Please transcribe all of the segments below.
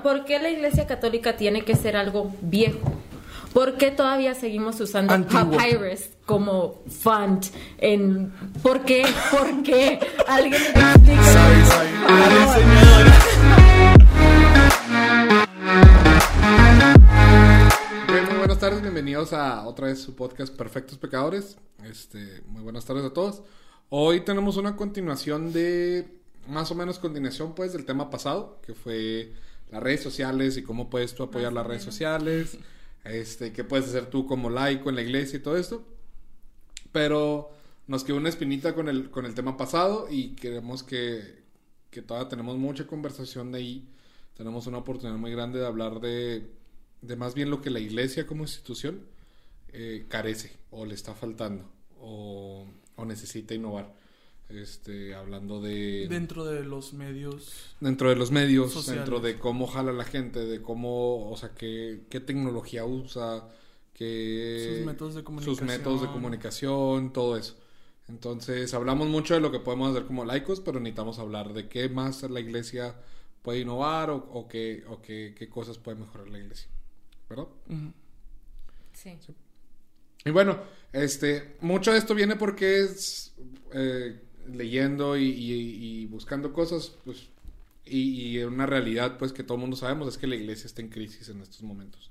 tema, ¿por qué la Iglesia Católica tiene que ser algo viejo? ¿Por qué todavía seguimos usando Antiguo. papyrus como font? En, ¿Por qué? ¿Por qué? ¿Alguien me explica? Muy buenas tardes, bienvenidos a otra vez su podcast Perfectos Pecadores. Este, muy buenas tardes a todos. Hoy tenemos una continuación de, más o menos continuación pues del tema pasado, que fue las redes sociales y cómo puedes tú apoyar las redes sociales, este, qué puedes hacer tú como laico en la iglesia y todo esto. Pero nos quedó una espinita con el, con el tema pasado y queremos que, que todavía tenemos mucha conversación de ahí. Tenemos una oportunidad muy grande de hablar de, de más bien lo que la iglesia como institución eh, carece o le está faltando o, o necesita innovar. Este, hablando de Dentro de los medios. dentro de los medios, Sociales. dentro de cómo jala la gente, de cómo, o sea, qué, qué tecnología usa, qué Sus métodos de sus comunicación. métodos de comunicación, todo eso. Entonces, hablamos mucho de lo que podemos hacer como laicos, pero necesitamos hablar de qué más la iglesia puede innovar o, o qué, o qué, qué cosas puede mejorar la iglesia. ¿Verdad? Ujú. Sí. Y bueno, este, mucho de esto viene porque es eh, leyendo y, buscando cosas, pues, y, y una realidad, pues, que todo el mundo sabemos es que la iglesia está en crisis en estos momentos.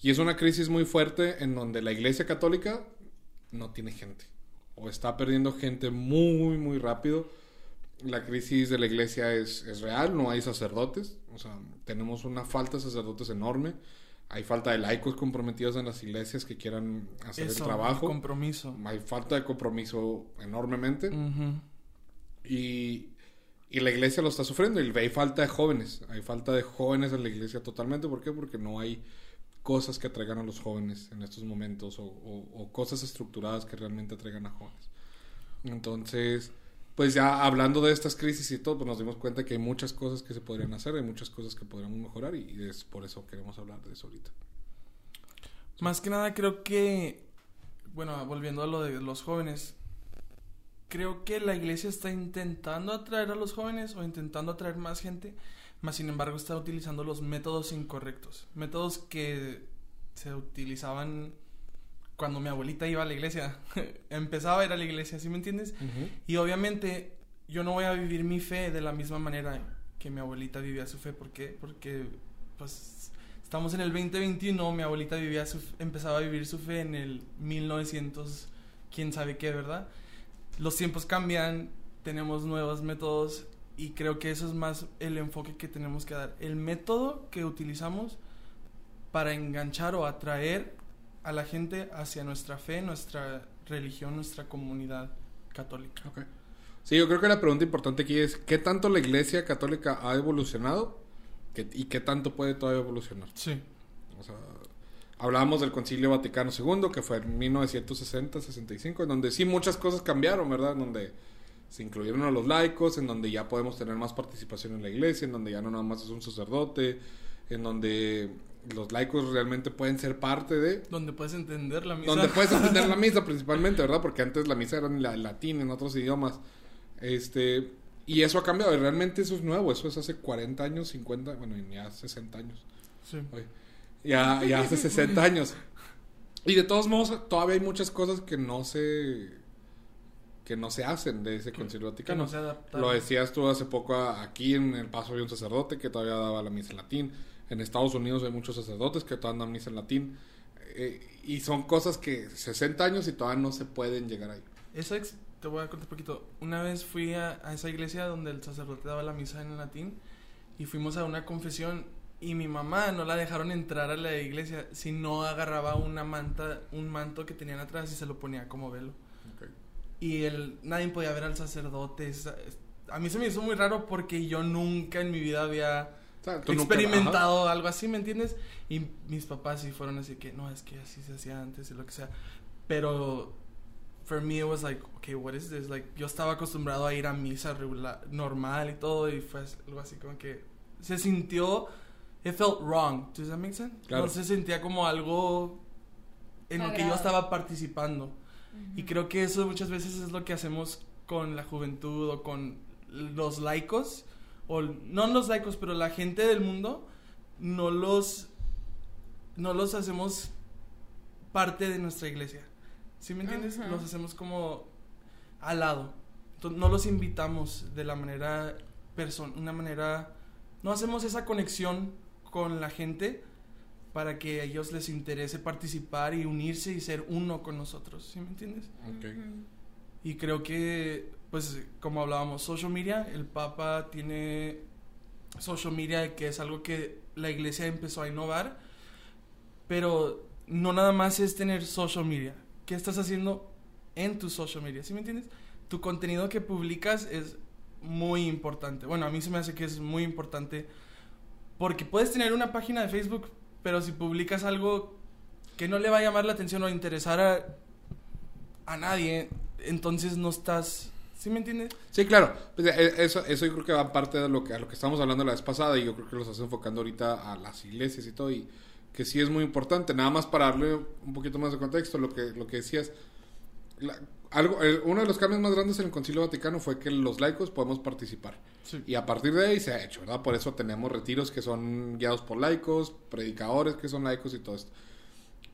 Y es una crisis muy fuerte en donde la iglesia católica no tiene gente, o está perdiendo gente muy, muy rápido. La crisis de la iglesia es, es real, no hay sacerdotes, o sea, tenemos una falta de sacerdotes enorme. Hay falta de laicos comprometidos en las iglesias que quieran hacer Eso, el trabajo. compromiso. Hay falta de compromiso enormemente. Y, y la iglesia lo está sufriendo. Y hay falta de jóvenes. Hay falta de jóvenes en la iglesia totalmente. ¿Por qué? Porque no hay cosas que atraigan a los jóvenes en estos momentos o, o- o cosas estructuradas que realmente atraigan a jóvenes. Entonces, pues ya hablando de estas crisis y todo, pues nos dimos cuenta que hay muchas cosas que se podrían hacer, hay muchas cosas que podríamos mejorar y, es por eso queremos hablar de eso ahorita. Más que nada creo que, bueno, volviendo a lo de los jóvenes, creo que la iglesia está intentando atraer a los jóvenes o intentando atraer más gente, más sin embargo está utilizando los métodos incorrectos, métodos que se utilizaban cuando mi abuelita iba a la iglesia, empezaba a ir a la iglesia, ¿sí me entiendes? Y obviamente yo no voy a vivir mi fe de la misma manera que mi abuelita vivía su fe. ¿Por qué? Porque pues estamos en el 2021, mi abuelita vivía su, empezaba a vivir su fe en el 1900, quién sabe qué, ¿verdad? Los tiempos cambian, tenemos nuevos métodos y creo que eso es más el enfoque que tenemos que dar. El método que utilizamos para enganchar o atraer a la gente hacia nuestra fe, nuestra religión, nuestra comunidad católica. Ok. Sí, yo creo que la pregunta importante aquí es, ¿qué tanto la iglesia católica ha evolucionado ¿Qué- y qué tanto puede todavía evolucionar? Sí. O sea, hablábamos del Concilio Vaticano II, que fue en 1960-65, en donde sí muchas cosas cambiaron, ¿verdad? En donde se incluyeron a los laicos, en donde ya podemos tener más participación en la iglesia, en donde ya no nada más es un sacerdote, en donde los laicos realmente pueden ser parte de... Donde puedes entender la misa. Donde puedes entender la misa principalmente, ¿verdad? Porque antes la misa era en la- latín, en otros idiomas. Este, y eso ha cambiado, y realmente eso es nuevo, eso es hace 40 años, 50, bueno, ya 60 años. Sí. Oye, ya, ya hace 60 años. Y de todos modos, todavía hay muchas cosas que no se que no se hacen de ese concilio Que vaticano. no se. Lo decías tú hace poco a- aquí en El Paso había un sacerdote que todavía daba la misa en latín. En Estados Unidos hay muchos sacerdotes que todavía dan misa en latín. Eh, y son cosas que 60 años y todavía no se pueden llegar ahí. Esa ex- te voy a contar un poquito. Una vez fui a, a esa iglesia donde el sacerdote daba la misa en latín y fuimos a una confesión y mi mamá no la dejaron entrar a la iglesia si no agarraba una manta, un manto que tenían atrás y se lo ponía como velo. Y el, nadie podía ver al sacerdote. esa- A mí se me hizo muy raro porque yo nunca en mi vida había O sea, experimentado algo así, ¿me entiendes? Y mis papás sí fueron así que, no, es que así se hacía antes y lo que sea. Pero, for me, it was like, okay, what is this? Like, yo estaba acostumbrado a ir a misa regular, normal y todo, y fue algo así como que se sintió, it felt wrong. Does that make sense? Claro. No se sentía como algo en lo que yo estaba participando. Y creo que eso muchas veces es lo que hacemos con la juventud o con los laicos, o no los laicos, pero la gente del mundo, no los no los hacemos parte de nuestra iglesia. ¿Sí me entiendes? Los hacemos como al lado. Entonces, no los invitamos de la manera person una manera no hacemos esa conexión con la gente para que a ellos les interese participar y unirse y ser uno con nosotros, ¿sí me entiendes? Ok. Y creo que, pues, como hablábamos, social media, el Papa tiene social media que es algo que la iglesia empezó a innovar, pero no nada más es tener social media. ¿Qué estás haciendo en tu social media? ¿Sí me entiendes? Tu contenido que publicas es muy importante. Bueno, a mí se me hace que es muy importante porque puedes tener una página de Facebook, pero si publicas algo que no le va a llamar la atención o interesar a, a nadie, entonces no estás... ¿Sí me entiendes? Sí, claro. Pues, eh, eso, eso yo creo que va parte de lo que, a lo que estamos hablando la vez pasada y yo creo que lo estás enfocando ahorita a las iglesias y todo y que sí es muy importante. Nada más para darle un poquito más de contexto, lo que, lo que decías. la- algo, eh, uno de los cambios más grandes en el Concilio Vaticano fue que los laicos podemos participar. Sí. Y a partir de ahí se ha hecho, ¿verdad? Por eso tenemos retiros que son guiados por laicos, predicadores que son laicos y todo esto.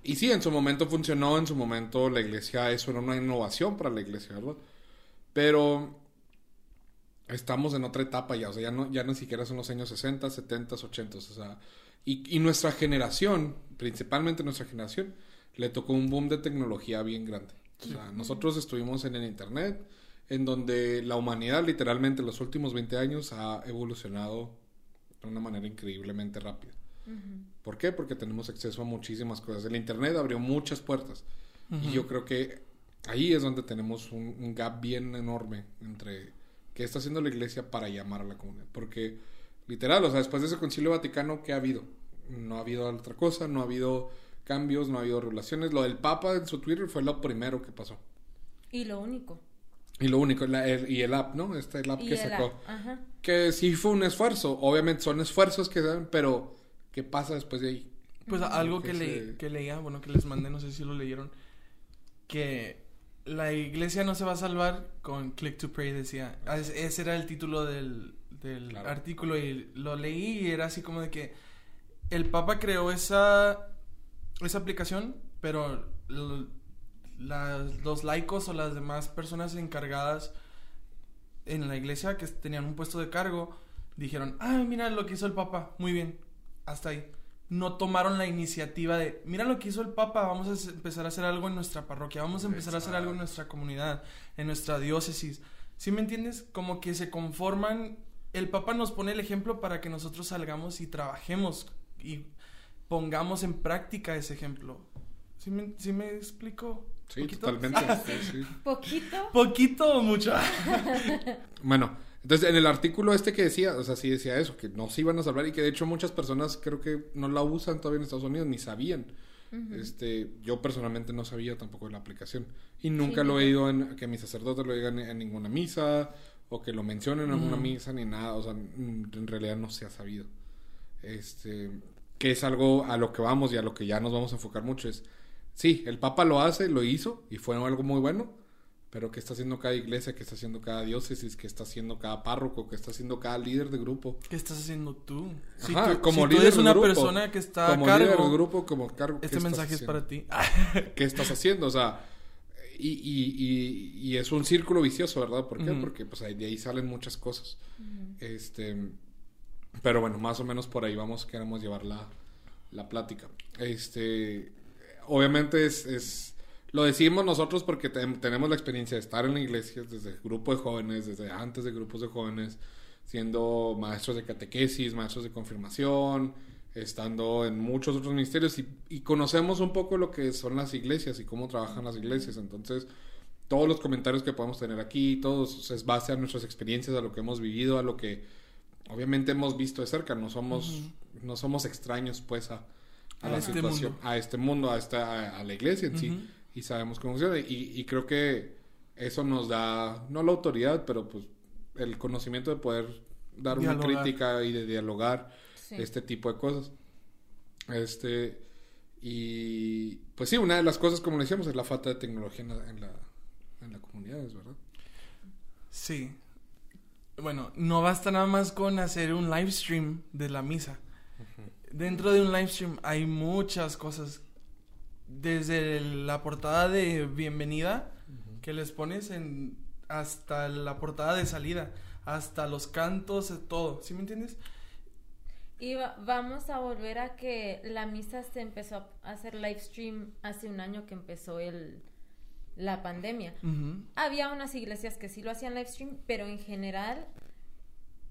Y sí, en su momento funcionó, en su momento la iglesia, eso era una innovación para la iglesia, ¿verdad? Pero estamos en otra etapa ya, o sea, ya no, ya ni siquiera son los años 60, 70, 80, o sea, y, y nuestra generación, principalmente nuestra generación, le tocó un boom de tecnología bien grande. O sea, nosotros estuvimos en el Internet, en donde la humanidad literalmente en los últimos 20 años ha evolucionado de una manera increíblemente rápida. ¿Por qué? Porque tenemos acceso a muchísimas cosas. El Internet abrió muchas puertas. Y yo creo que ahí es donde tenemos un, un gap bien enorme entre qué está haciendo la iglesia para llamar a la comunidad. Porque, literal, o sea, después de ese concilio vaticano, ¿qué ha habido? No ha habido otra cosa, no ha habido cambios, no ha habido regulaciones. Lo del Papa en su Twitter fue lo primero que pasó. Y lo único. Y lo único, la- el- y el app, ¿no? Este el app Y que el sacó. a- Ajá. Que sí fue un esfuerzo. Obviamente son esfuerzos que se dan, pero ¿qué pasa después de ahí? Pues algo que, Que le, se- que leía, bueno, que les mandé, no sé si lo leyeron, que la iglesia no se va a salvar con Click to Pray, decía. Ah, es- Ese era el título del, del Claro. artículo y lo leí y era así como de que el Papa creó esa, esa aplicación, pero las- los laicos o las demás personas encargadas en la iglesia que tenían un puesto de cargo dijeron, ah, mira lo que hizo el Papa, muy bien, hasta ahí. No tomaron la iniciativa de, mira lo que hizo el Papa, vamos a empezar a hacer algo en nuestra parroquia, vamos a empezar a hacer algo en nuestra comunidad, en nuestra diócesis. ¿Sí me entiendes? Como que se conforman, el Papa nos pone el ejemplo para que nosotros salgamos y trabajemos y pongamos en práctica ese ejemplo. ¿Sí me, sí me explico? Sí, ¿Poquito? totalmente. sí, sí. Poquito. ¿Poquito o mucho? Bueno, entonces en el artículo este que decía, o sea, sí decía eso, que no se iban a salvar y que de hecho muchas personas creo que no la usan todavía en Estados Unidos ni sabían. Este, yo personalmente no sabía tampoco de la aplicación y nunca Sí, lo he yo. ido en que mis sacerdotes lo digan en ninguna misa o que lo mencionen en alguna Ujú. misa ni nada, o sea, mm, en realidad no se ha sabido. Este, que es algo a lo que vamos y a lo que ya nos vamos a enfocar mucho es sí, el Papa lo hace, lo hizo y fue algo muy bueno, pero ¿qué está haciendo cada iglesia? ¿Qué está haciendo cada diócesis? ¿Qué está haciendo cada párroco? ¿Qué está haciendo cada líder de grupo? ¿Qué estás haciendo tú? Si Ajá, tú, como si tú líder eres de una grupo, persona que está como a líder cargo, de grupo, como cargo. ¿qué este mensaje es haciendo? para ti. ¿Qué estás haciendo? O sea, y, y, y, y es un círculo vicioso, ¿verdad? ¿Por qué? Porque pues ahí- de ahí salen muchas cosas. Este, pero bueno, más o menos por ahí vamos, queremos llevar la, la plática. Este, obviamente es, es lo decimos nosotros porque ten- tenemos la experiencia de estar en la iglesia desde el grupo de jóvenes, desde antes de grupos de jóvenes, siendo maestros de catequesis, maestros de confirmación, estando en muchos otros ministerios y, y conocemos un poco lo que son las iglesias y cómo trabajan las iglesias. Entonces, todos los comentarios que podemos tener aquí, todos es base a nuestras experiencias, a lo que hemos vivido, a lo que obviamente hemos visto de cerca. No somos, no somos extraños, pues, a, a A la este situación, mundo. a este mundo, a, esta, a, a la iglesia en sí. Y sabemos cómo funciona. Y, y creo que eso nos da, no la autoridad, pero pues el conocimiento de poder dar una crítica y de dialogar Sí. este tipo de cosas. Este, y pues sí, una de las cosas, como le decíamos, es la falta de tecnología en la, en la, en la comunidad, es verdad. Sí. Bueno, no basta nada más con hacer un live stream de la misa. Dentro de un live stream hay muchas cosas. Desde la portada de bienvenida que les pones en hasta la portada de salida, hasta los cantos, todo, ¿sí me entiendes? Y vamos a volver a que la misa se empezó a hacer live stream hace un año que empezó el, la pandemia. Había unas iglesias que sí lo hacían live stream, pero en general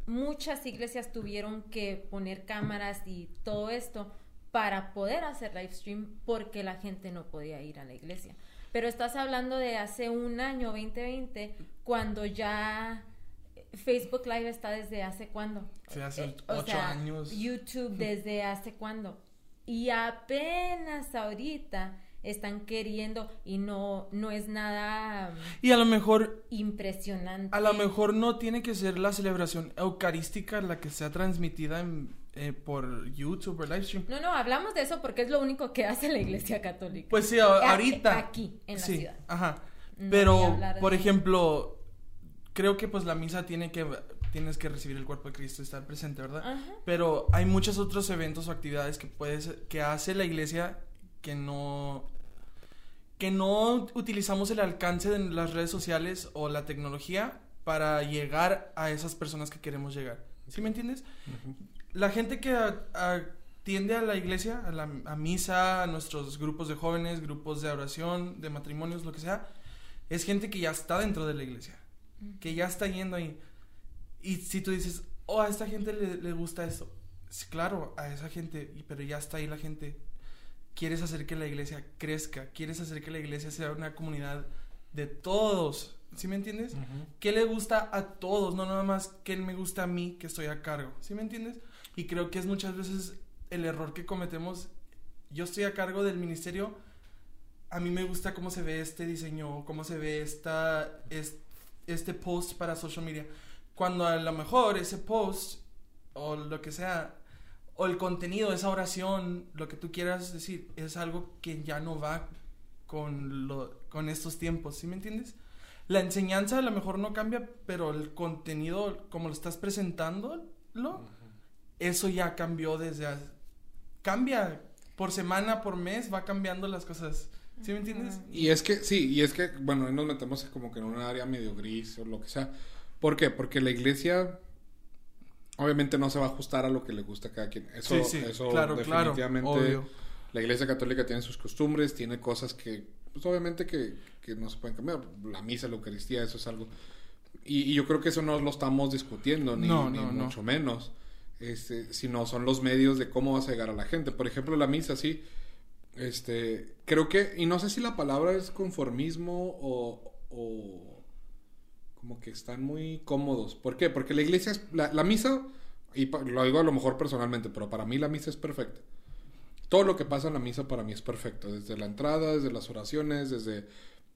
muchas iglesias tuvieron que poner cámaras y todo esto para poder hacer live stream porque la gente no podía ir a la iglesia. Pero estás hablando de hace un año, 2020, cuando ya Facebook Live está desde hace cuándo? Sí, hace eh, ocho años. YouTube desde hace cuándo. Y apenas ahorita están queriendo y no, no es nada... Y a lo mejor... Impresionante. A lo mejor no tiene que ser la celebración eucarística la que sea transmitida eh, por YouTube o livestream. No, no, hablamos de eso porque es lo único que hace la Iglesia Católica. Pues sí, ahorita. Aquí, en la ciudad. Ajá. Pero, por ejemplo, creo que pues la misa tiene que tienes que recibir el cuerpo de Cristo y estar presente, ¿verdad? Ajá. Pero hay muchos otros eventos o actividades que puedes que hace la iglesia que no que no utilizamos el alcance de las redes sociales o la tecnología para llegar a esas personas que queremos llegar. ¿Sí me entiendes? La gente que atiende a la iglesia, a la misa, a nuestros grupos de jóvenes, grupos de oración, de matrimonios, lo que sea, es gente que ya está dentro de la iglesia, que ya está yendo ahí. Y si tú dices, oh, a esta gente le, le gusta esto, claro, a esa gente, pero ya está ahí la gente quieres hacer que la iglesia crezca, quieres hacer que la iglesia sea una comunidad de todos. ¿Sí me entiendes? ¿Qué le gusta a todos? No nada más que me gusta a mí que estoy a cargo. ¿Sí me entiendes? Y creo que es muchas veces el error que cometemos. Yo estoy a cargo del ministerio. A mí me gusta cómo se ve este diseño, cómo se ve esta, este post para social media. Cuando a lo mejor ese post o lo que sea o el contenido, esa oración, lo que tú quieras decir, es algo que ya no va con, lo, con estos tiempos, ¿sí me entiendes? La enseñanza a lo mejor no cambia, pero el contenido, como lo estás presentando, eso ya cambió desde... Cambia por semana, por mes, va cambiando las cosas. ¿Sí me entiendes? Y es que, sí, y es que, bueno, ahí nos metemos como que en un área medio gris o lo que sea. ¿Por qué? Porque la iglesia obviamente no se va a ajustar a lo que le gusta a cada quien. Eso, eso definitivamente la Iglesia Católica tiene sus costumbres, tiene cosas que, pues obviamente que, que no se pueden cambiar. La misa, la Eucaristía, eso es algo. Y, yo creo que eso no lo estamos discutiendo, ni, mucho menos. Este, sino son los medios de cómo vas a llegar a la gente. Por ejemplo, la misa, sí. Este, creo que, y no sé si la palabra es conformismo o, o como que están muy cómodos. ¿Por qué? Porque la iglesia es, la, misa, y lo digo a lo mejor personalmente, pero para mí la misa es perfecta. Todo lo que pasa en la misa para mí es perfecto, desde la entrada, desde las oraciones, desde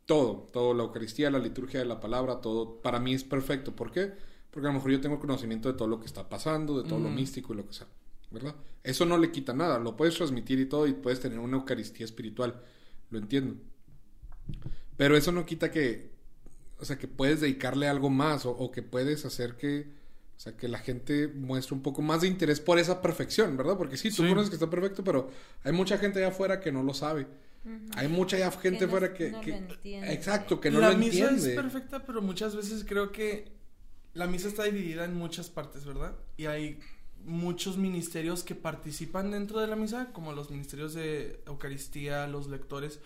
todo, todo la Eucaristía, la liturgia de la palabra, todo para mí es perfecto. ¿Por qué? Porque a lo mejor yo tengo conocimiento de todo lo que está pasando, de todo lo mm. místico y lo que sea, ¿verdad? Eso no le quita nada, lo puedes transmitir y todo y puedes tener una Eucaristía espiritual, lo entiendo. Pero eso no quita que, o sea, que puedes dedicarle algo más o, que puedes hacer que, o sea, que la gente muestre un poco más de interés por esa perfección, ¿verdad? Porque sí, tú conoces que está perfecto, pero hay mucha gente allá afuera que no lo sabe. Hay mucha gente afuera que, exacto, que no lo entiende. La misa es perfecta, pero muchas veces creo que la misa está dividida en muchas partes, ¿verdad? Y hay muchos ministerios que participan dentro de la misa, como los ministerios de Eucaristía, los lectores,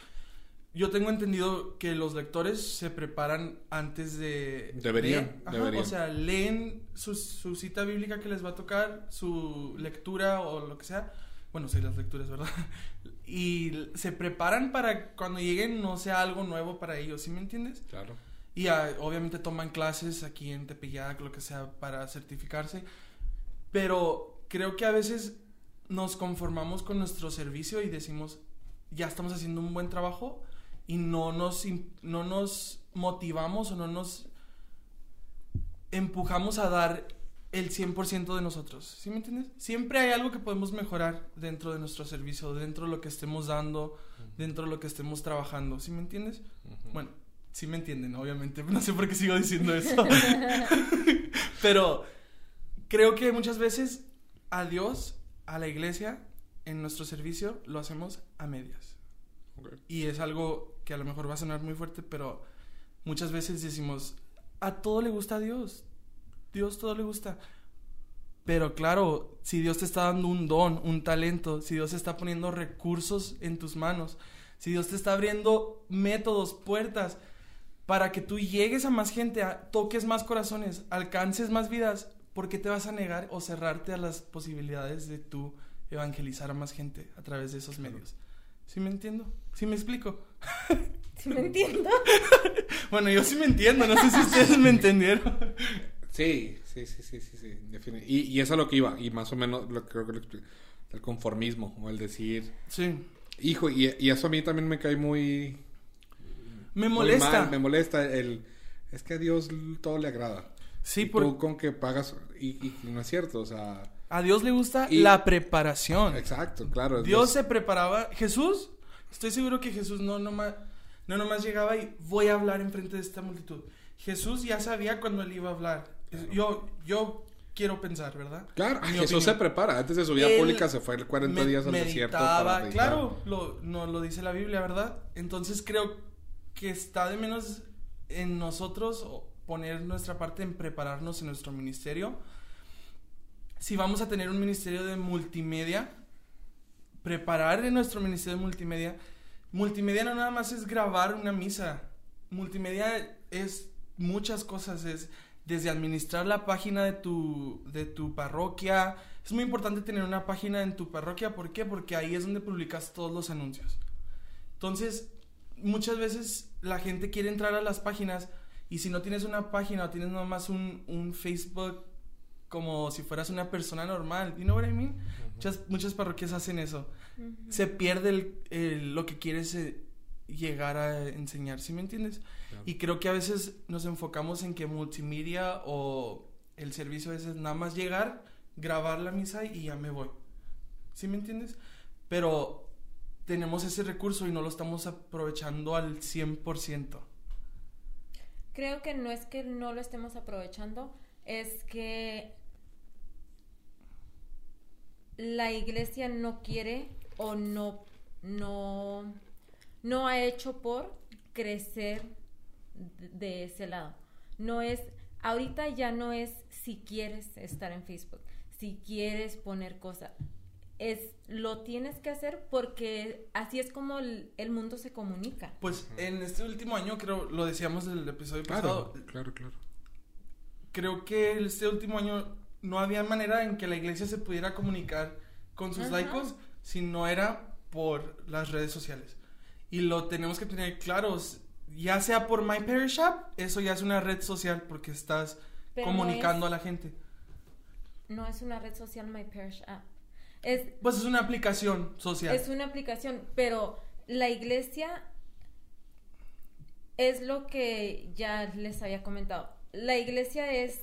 yo tengo entendido que los lectores se preparan antes de... Deberían, O sea, leen su, cita bíblica que les va a tocar, su lectura o lo que sea. Bueno, sí, las lecturas, ¿verdad? Y se preparan para cuando lleguen no sea algo nuevo para ellos, ¿sí me entiendes? Claro. Y ah, obviamente toman clases aquí en Tepeyac, lo que sea, para certificarse. Pero creo que a veces nos conformamos con nuestro servicio y decimos, ya estamos haciendo un buen trabajo y no nos, no nos motivamos o no nos empujamos a dar el 100% de nosotros. ¿Sí me entiendes? Siempre hay algo que podemos mejorar dentro de nuestro servicio, dentro de lo que estemos dando, dentro de lo que estemos trabajando. ¿Sí me entiendes? Bueno, sí me entienden, obviamente. No sé por qué sigo diciendo eso. Pero creo que muchas veces a Dios a la iglesia, en nuestro servicio, lo hacemos a medias. Y es algo que a lo mejor va a sonar muy fuerte, pero muchas veces decimos, a todo le gusta a Dios. Dios todo le gusta. Pero claro, si Dios te está dando un don, un talento, si Dios está poniendo recursos en tus manos, si Dios te está abriendo métodos, puertas, para que tú llegues a más gente, toques más corazones, alcances más vidas, ¿por qué te vas a negar o cerrarte a las posibilidades de tú evangelizar a más gente a través de esos medios? ¿Sí me entiendo? ¿Sí me explico? ¿Sí me entiendo? bueno, yo sí me entiendo, no sé si ustedes me entendieron. Sí, sí, sí, sí, sí, sí. Y, y eso es lo que iba, y más o menos lo creo que lo el conformismo, o el decir... Sí. Hijo, y, y eso a mí también me cae muy... Me molesta. me molesta el... Es que a Dios todo le agrada. Sí, por... Tú con que pagas... Y, no es cierto, o sea... A Dios le gusta la preparación. Exacto, claro. Dios, se preparaba... Jesús, estoy seguro que Jesús no nomás, no nomás llegaba y voy a hablar enfrente de esta multitud. Jesús ya sabía cuando él iba a hablar. Yo, yo quiero pensar, ¿verdad? Claro, Jesús se prepara. Antes de su vida pública se fue 40 días al desierto. Para claro, lo, no, lo dice la Biblia, ¿verdad? Entonces creo que está de menos en nosotros poner nuestra parte en prepararnos en nuestro ministerio. Si vamos a tener un ministerio de multimedia, preparar en nuestro ministerio de multimedia. Multimedia no nada más es grabar una misa. Multimedia es muchas cosas. Es desde administrar la página de tu, de tu parroquia. Es muy importante tener una página en tu parroquia. ¿Por qué? Porque ahí es donde publicas todos los anuncios. Entonces, muchas veces la gente quiere entrar a las páginas y si no tienes una página o tienes nomás un, un Facebook como si fueras una persona normal, you know what I mean? muchas, muchas parroquias hacen eso. Se pierde el, lo que quieres eh, llegar a enseñar, ¿sí me entiendes? Y creo que a veces nos enfocamos en que multimedia o el servicio a veces nada más llegar, grabar la misa y ya me voy. ¿Sí me entiendes? Pero tenemos ese recurso y no lo estamos aprovechando al 100%. Creo que no es que no lo estemos aprovechando, es que la iglesia no quiere o no no no ha hecho por crecer de ese lado. No es, ahorita ya no es si quieres estar en Facebook, si quieres poner cosas. Es, lo tienes que hacer porque así es como el, mundo se comunica. Pues en este último año, creo, lo decíamos en el episodio pasado. Claro, claro. Creo que este último año no había manera en que la iglesia se pudiera comunicar con sus laicos si no era por las redes sociales. Y lo tenemos que tener claros ya sea por My Parish App, eso ya es una red social porque estás comunicando a la gente. No es una red social My Parish App. Es, pues es una aplicación social. Es una aplicación, pero la iglesia es lo que ya les había comentado. La iglesia es...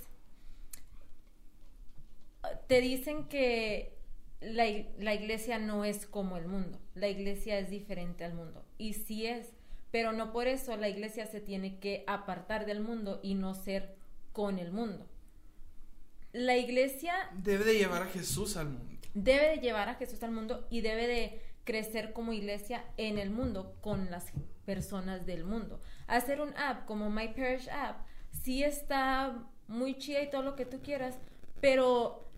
Te dicen que la, la iglesia no es como el mundo. La iglesia es diferente al mundo. Y sí es pero no por eso la iglesia se tiene que apartar del mundo y no ser con el mundo. La iglesia debe de llevar a Jesús al mundo. Debe de llevar a Jesús al mundo y debe de crecer como iglesia en el mundo con las personas del mundo. Hacer un app como My Parish App sí está muy chida y todo lo que tú quieras, pero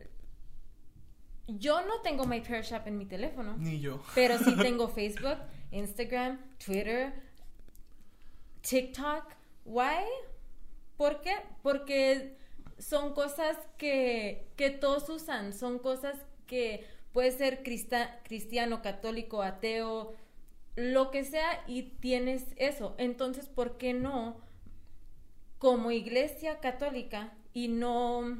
yo no tengo My Parish App en mi teléfono. Ni yo. Pero sí tengo Facebook, Instagram, Twitter, TikTok. Why? ¿Por qué? Porque son cosas que, que todos usan, son cosas que puede ser cristiano, católico, ateo, lo que sea y tienes eso. Entonces, ¿por qué no como iglesia católica y no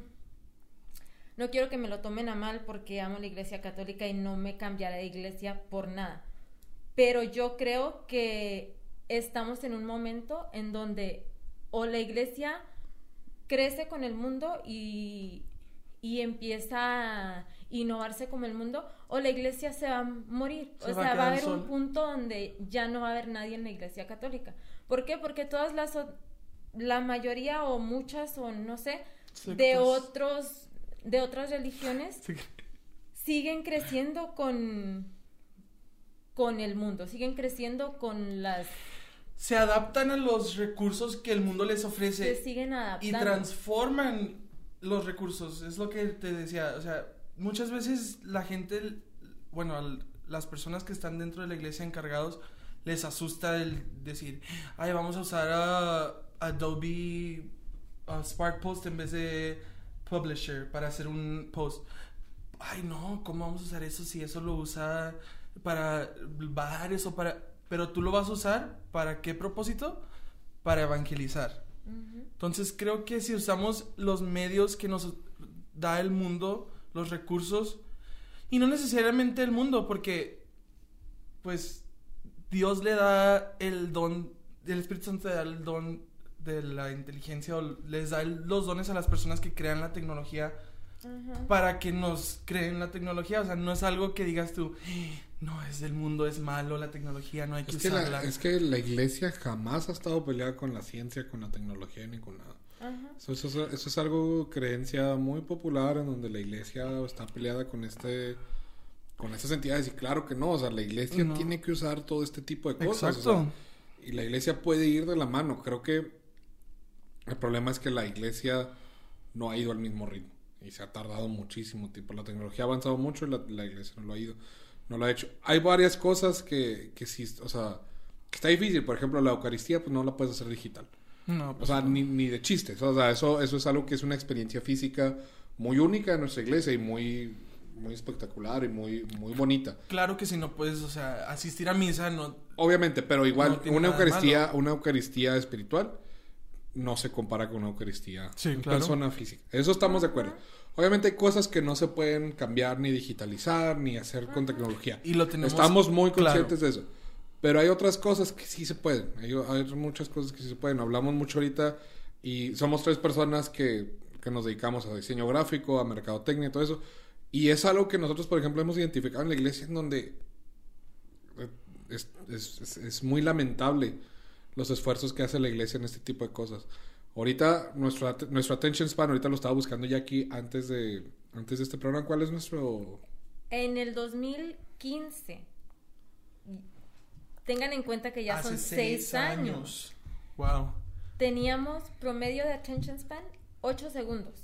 no quiero que me lo tomen a mal porque amo la iglesia católica y no me cambiaré de iglesia por nada. Pero yo creo que estamos en un momento en donde o la iglesia crece con el mundo y, empieza a innovarse como el mundo, o la iglesia se va a morir. o sea, va a haber un punto donde ya no va a haber nadie en la iglesia católica. ¿Por qué? Porque todas las, la mayoría o muchas o no sé, de otros, de otras religiones siguen creciendo con, con el mundo, siguen creciendo con las... Se adaptan a los recursos que el mundo les ofrece. Se siguen adaptando. Y transforman los recursos, es lo que te decía, o sea, muchas veces la gente, bueno, las personas que están dentro de la iglesia encargados, les asusta el decir, ay, vamos a usar Adobe Spark Post en vez de Publisher para hacer un post. Ay, no, ¿cómo vamos a usar eso si eso lo usa para bares o para... Pero tú lo vas a usar para qué propósito? Para evangelizar. Entonces creo que si usamos los medios que nos da el mundo, los recursos, y no necesariamente el mundo, porque pues Dios le da el don, el Espíritu Santo le da el don de la inteligencia o les da los dones a las personas que crean la tecnología para que nos creen la tecnología. O sea, no es algo que digas tú, no, es del mundo, es malo la tecnología, no hay que, usarla. es que la iglesia jamás ha estado peleada con la ciencia, con la tecnología ni con nada. Eso, eso, es algo, creencia muy popular en donde la iglesia está peleada con este con estas entidades y claro que no, o sea, la iglesia tiene que usar todo este tipo de cosas. Exacto. y la iglesia puede ir de la mano. Creo que el problema es que la iglesia no ha ido al mismo ritmo y se ha tardado muchísimo tiempo. La tecnología ha avanzado mucho y la, iglesia no lo ha ido, no lo ha hecho. Hay varias cosas que, que sí, o sea, que está difícil. Por ejemplo, la Eucaristía, pues no la puedes hacer digital. No, o pues sea, ni, ni, de chistes. O sea, eso, eso es algo que es una experiencia física muy única en nuestra iglesia y muy, muy espectacular y muy, muy bonita. Claro que si no puedes, o sea, asistir a misa no... Obviamente, pero igual, una Eucaristía, una Eucaristía espiritual no se compara con una Eucaristía en persona física. Eso estamos de acuerdo. Obviamente hay cosas que no se pueden cambiar ni digitalizar ni hacer con tecnología. Y lo tenemos Estamos muy conscientes de eso. Pero hay otras cosas que sí se pueden. Hay, muchas cosas que sí se pueden. Hablamos mucho ahorita y somos tres personas que, que nos dedicamos a diseño gráfico, a mercadotecnia y todo eso. Y es algo que nosotros, por ejemplo, hemos identificado en la iglesia en donde es, es, es muy lamentable los esfuerzos que hace la iglesia en este tipo de cosas. Ahorita, nuestro, nuestro attention span, ahorita lo estaba buscando ya aquí antes de, antes de este programa. ¿Cuál es nuestro...? En el 2015. Tengan en cuenta que ya son seis, años. Wow. Teníamos promedio de attention span 8 segundos.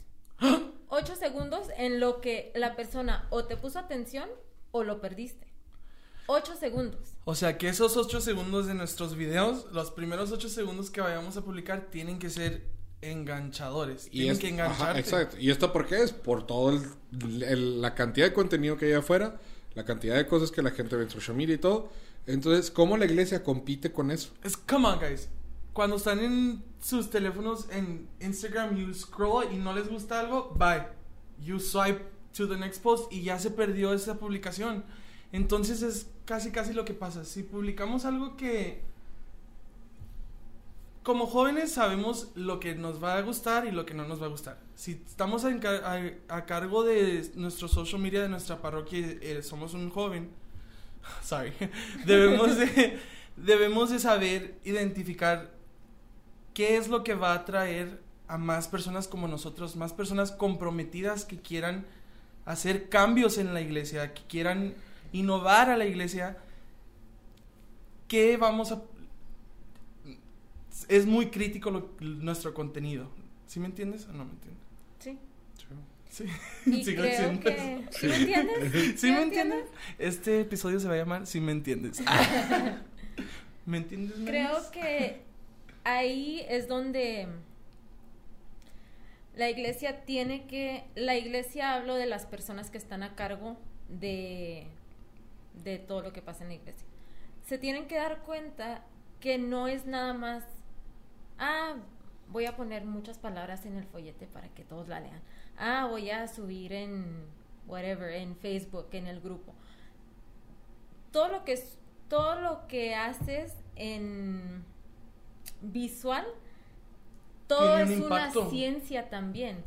8 segundos en lo que la persona o te puso atención o lo perdiste. 8 segundos. O sea que esos 8 segundos de nuestros videos, los primeros 8 segundos que vayamos a publicar, tienen que ser enganchadores. Y tienen que engancharte. exacto. ¿Y esto por qué es? Por toda la cantidad de contenido que hay afuera, la cantidad de cosas que la gente ve en social media y todo. Entonces, ¿cómo la iglesia compite con eso? Es, come on, guys. Cuando están en sus teléfonos en Instagram, you scroll y no les gusta algo, bye. You swipe to the next post y ya se perdió esa publicación. Entonces es casi casi lo que pasa. Si publicamos algo que como jóvenes sabemos lo que nos va a gustar y lo que no nos va a gustar. Si estamos a, cargo de nuestro social media de nuestra parroquia eh, somos un joven, sorry, debemos de, debemos de saber identificar qué es lo que va a atraer a más personas como nosotros, más personas comprometidas que quieran hacer cambios en la iglesia, que quieran innovar a la iglesia, ¿qué vamos a... Es muy crítico nuestro contenido. ¿Sí me entiendes o no me entiendes? Sí. Sí. ¿Sí me entiendes? ¿Sí, me entiendes? Este episodio se va a llamar ¿Sí me entiendes? ¿Me entiendes? Creo que ahí es donde la iglesia tiene que... La iglesia hablo de las personas que están a cargo de de todo lo que pasa en la iglesia. Se tienen que dar cuenta que no es nada más, ah, voy a poner muchas palabras en el follete para que todos la lean. Ah, voy a subir en whatever, en Facebook, en el grupo. Todo lo que todo lo que haces en visual, todo es una ciencia también.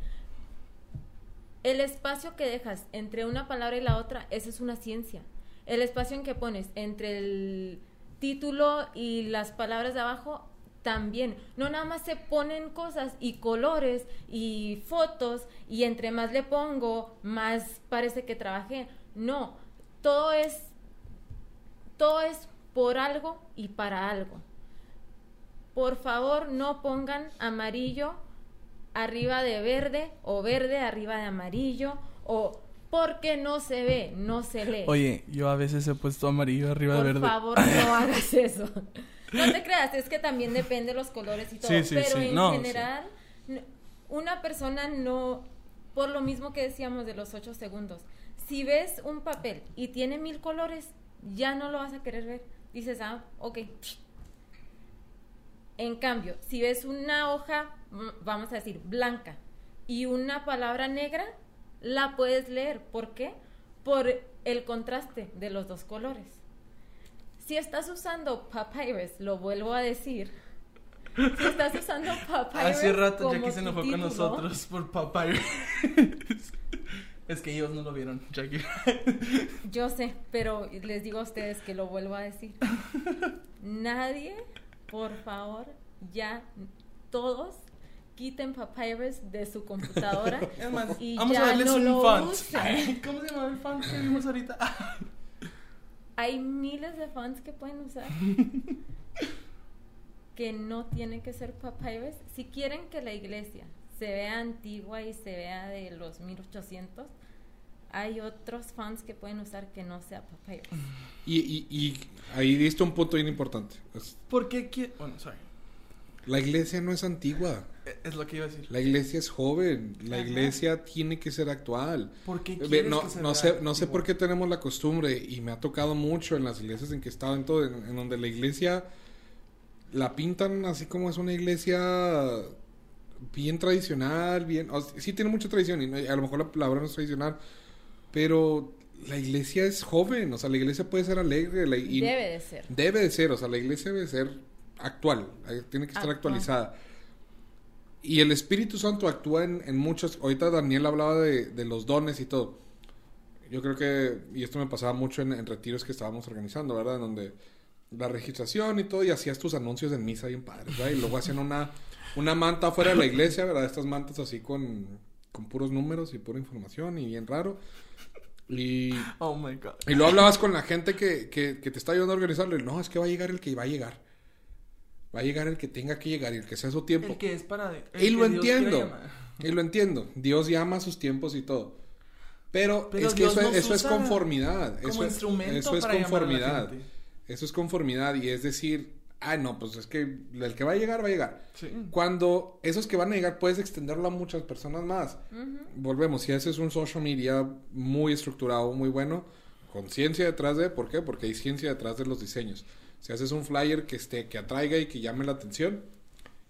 El espacio que dejas entre una palabra y la otra, esa es una ciencia el espacio en que pones entre el título y las palabras de abajo también. No nada más se ponen cosas y colores y fotos y entre más le pongo, más parece que trabajé. No, todo es, todo es por algo y para algo. Por favor, no pongan amarillo arriba de verde o verde arriba de amarillo o porque no se ve, no se lee. Oye, yo a veces he puesto amarillo arriba de verde. Por favor, no hagas eso. No te creas, es que también depende de los colores y todo. Sí, sí, pero sí. en No, general, una persona no, por lo mismo que decíamos de los ocho segundos, si ves un papel y tiene mil colores, ya no lo vas a querer ver. Dices, ah, ok. En cambio, si ves una hoja, vamos a decir, blanca, y una palabra negra, la puedes leer. ¿Por qué? Por el contraste de los dos colores. Si estás usando papyrus, lo vuelvo a decir. Si estás usando papyrus. Hace rato Jackie se enojó con nosotros por Papyrus. es que ellos no lo vieron, Jackie. Yo sé, pero les digo a ustedes que lo vuelvo a decir. Nadie, por favor, ya todos quiten Papyrus de su computadora. Es más, Y vamos ya a darles no un font. ¿Cómo se llama el font que vimos ahorita? Hay miles de fonts que pueden usar que no tienen que ser Papyrus. Si quieren que la iglesia se vea antigua y se vea de los 1800, hay otros fonts que pueden usar que no sea Papyrus. Y, y, y ahí diste un punto bien importante. Es- ¿Por qué Bueno, sorry. La iglesia no es antigua. Eh, Es lo que iba a decir. La iglesia es joven. La Ajá. iglesia tiene que ser actual. ¿Por qué Ve, quieres no, que se no sé, no sé por qué tenemos la costumbre y me ha tocado mucho en las iglesias en que he estado en todo, en, en donde la iglesia la pintan así como es una iglesia bien tradicional, bien, o sea, sí tiene mucha tradición y a lo mejor la palabra no es tradicional, pero la iglesia es joven, o sea, la iglesia puede ser alegre la- y Debe de ser. debe de ser, o sea, la iglesia debe ser actual, tiene que estar Actual. actualizada. Y el Espíritu Santo actúa en, en muchos. Ahorita Daniel hablaba de, de los dones y todo. Yo creo que, y esto me pasaba mucho en, en retiros que estábamos organizando, ¿verdad? En donde la registración y todo, y hacías tus anuncios en misa bien padres, ¿verdad? Y luego hacían una, una manta afuera de la iglesia, ¿verdad? Estas mantas así con, con puros números y pura información y bien raro. Y, Oh my god. y luego hablabas con la gente que, que, que te está ayudando a organizarlo. Y no, es que va a llegar el que va a llegar. Va a llegar el que tenga que llegar y el que sea su tiempo. El que es para. el Y lo Dios entiendo. Y lo entiendo. Dios llama a sus tiempos y todo. Pero, Pero es que eso, eso es conformidad. como Eso, es- instrumento eso es para conformidad. Eso es conformidad. Y es decir, ah, no, pues es que el que va a llegar, va a llegar. Sí. Cuando esos que van a llegar puedes extenderlo a muchas personas más. Volvemos, si haces un social media muy estructurado, muy bueno, con ciencia detrás de, ¿por qué? Porque hay ciencia detrás de los diseños. Si haces un flyer que esté, que atraiga y que llame la atención.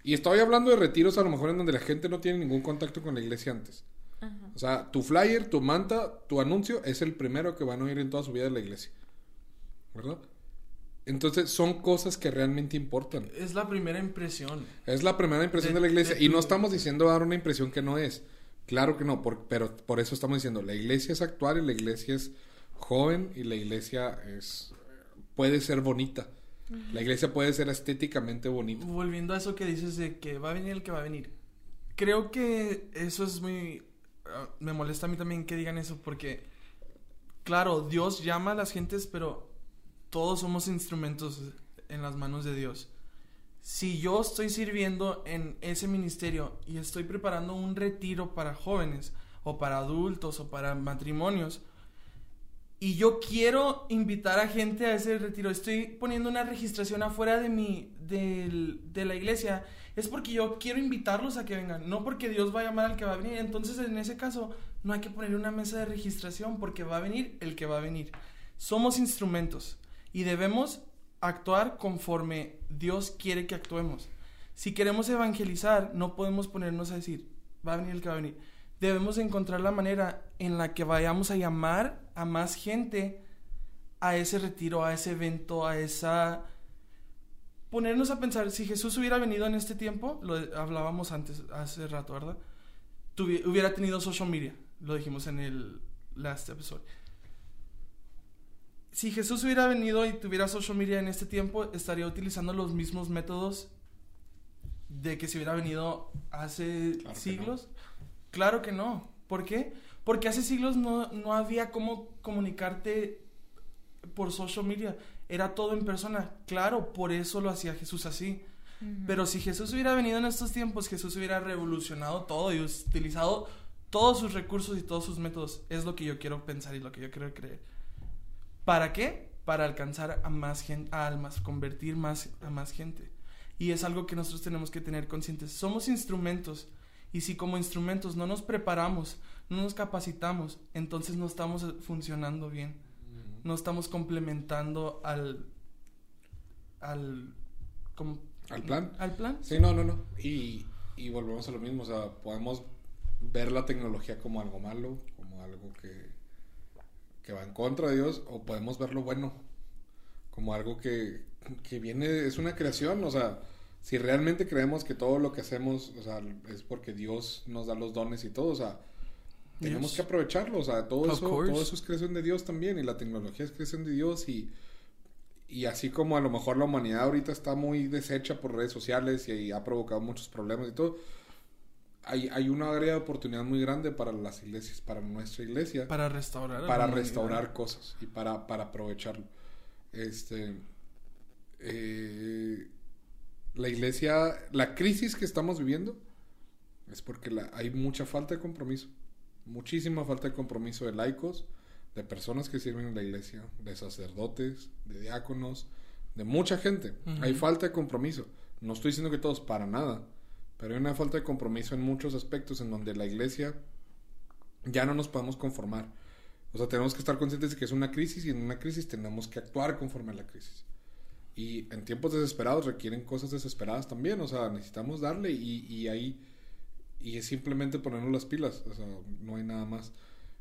Y estoy hablando de retiros a lo mejor en donde la gente no tiene ningún contacto con la iglesia antes. Ajá. O sea, tu flyer, tu manta, tu anuncio es el primero que van a oír en toda su vida de la iglesia. ¿Verdad? Entonces son cosas que realmente importan. Es la primera impresión. Es la primera impresión de, De- la iglesia. de y no estamos diciendo dar una impresión que no es. Claro que no, por- pero por eso estamos diciendo, la iglesia es actual y la iglesia es joven y la iglesia es puede ser bonita. La iglesia puede ser estéticamente bonita. Volviendo a eso que dices de que va a venir el que va a venir. Creo que eso es muy... ah, me molesta a mí también que digan eso porque, claro, Dios llama a las gentes, pero todos somos instrumentos en las manos de Dios. Si yo estoy sirviendo en ese ministerio y estoy preparando un retiro para jóvenes o para adultos o para matrimonios, y yo quiero invitar a gente a ese retiro. Estoy poniendo una registración afuera de mi del- de la iglesia. Es porque yo quiero invitarlos a que vengan, no porque Dios va a llamar al que va a venir. Entonces, en ese caso, no hay que poner una mesa de registración porque va a venir el que va a venir. Somos instrumentos y debemos actuar conforme Dios quiere que actuemos. Si queremos evangelizar, no podemos ponernos a decir, va a venir el que va a venir. Debemos encontrar la manera en la que vayamos a llamar a más gente a ese retiro, a ese evento, a esa... Ponernos a pensar, si Jesús hubiera venido en este tiempo, lo hablábamos antes, hace rato, ¿verdad? Tuvi- hubiera tenido social media, lo dijimos en el last episode. Si Jesús hubiera venido y tuviera social media en este tiempo, estaría utilizando los mismos métodos de que si hubiera venido hace Claro que siglos. Claro que no. ¿Por qué? Porque hace siglos no, no había cómo comunicarte por social media. Era todo en persona. Claro, por eso lo hacía Jesús así. Pero si Jesús hubiera venido en estos tiempos, Jesús hubiera revolucionado todo y utilizado todos sus recursos y todos sus métodos. Es lo que yo quiero pensar y lo que yo quiero creer. ¿Para qué? Para alcanzar a más gente, a almas, convertir más a más gente. Y es algo que nosotros tenemos que tener conscientes. Somos instrumentos. Y si como instrumentos no nos preparamos, no nos capacitamos, entonces no estamos funcionando bien. No estamos complementando al... al como, ¿Al plan? ¿Al plan? Sí, no, no, no. Y, y volvemos a lo mismo. O sea, podemos ver la tecnología como algo malo, como algo que, que va en contra de Dios, o podemos ver lo bueno, como algo que, que viene, es una creación. O sea, si realmente creemos que todo lo que hacemos, o sea, es porque Dios nos da los dones y todo, o sea, tenemos que aprovecharlo. O sea, todo eso, todo eso es creación de Dios también, y la tecnología es creación de Dios, y y así como a lo mejor la humanidad ahorita está muy deshecha por redes sociales y ha provocado muchos problemas y todo, hay, hay una área de oportunidad muy grande para las iglesias, para nuestra iglesia. Para restaurar. Para restaurar cosas y para, para aprovecharlo. Este, eh, la iglesia, la crisis que estamos viviendo es porque la, hay mucha falta de compromiso. Muchísima falta de compromiso de laicos, de personas que sirven en la iglesia, de sacerdotes, de diáconos, de mucha gente. Hay falta de compromiso. No estoy diciendo que todos, para nada. Pero hay una falta de compromiso en muchos aspectos en donde la iglesia ya no nos podemos conformar. O sea, tenemos que estar conscientes de que es una crisis y en una crisis tenemos que actuar conforme a la crisis. Y en tiempos desesperados requieren cosas desesperadas también. O sea, necesitamos darle y, y ahí... Y es simplemente ponernos las pilas. O sea, no hay nada más.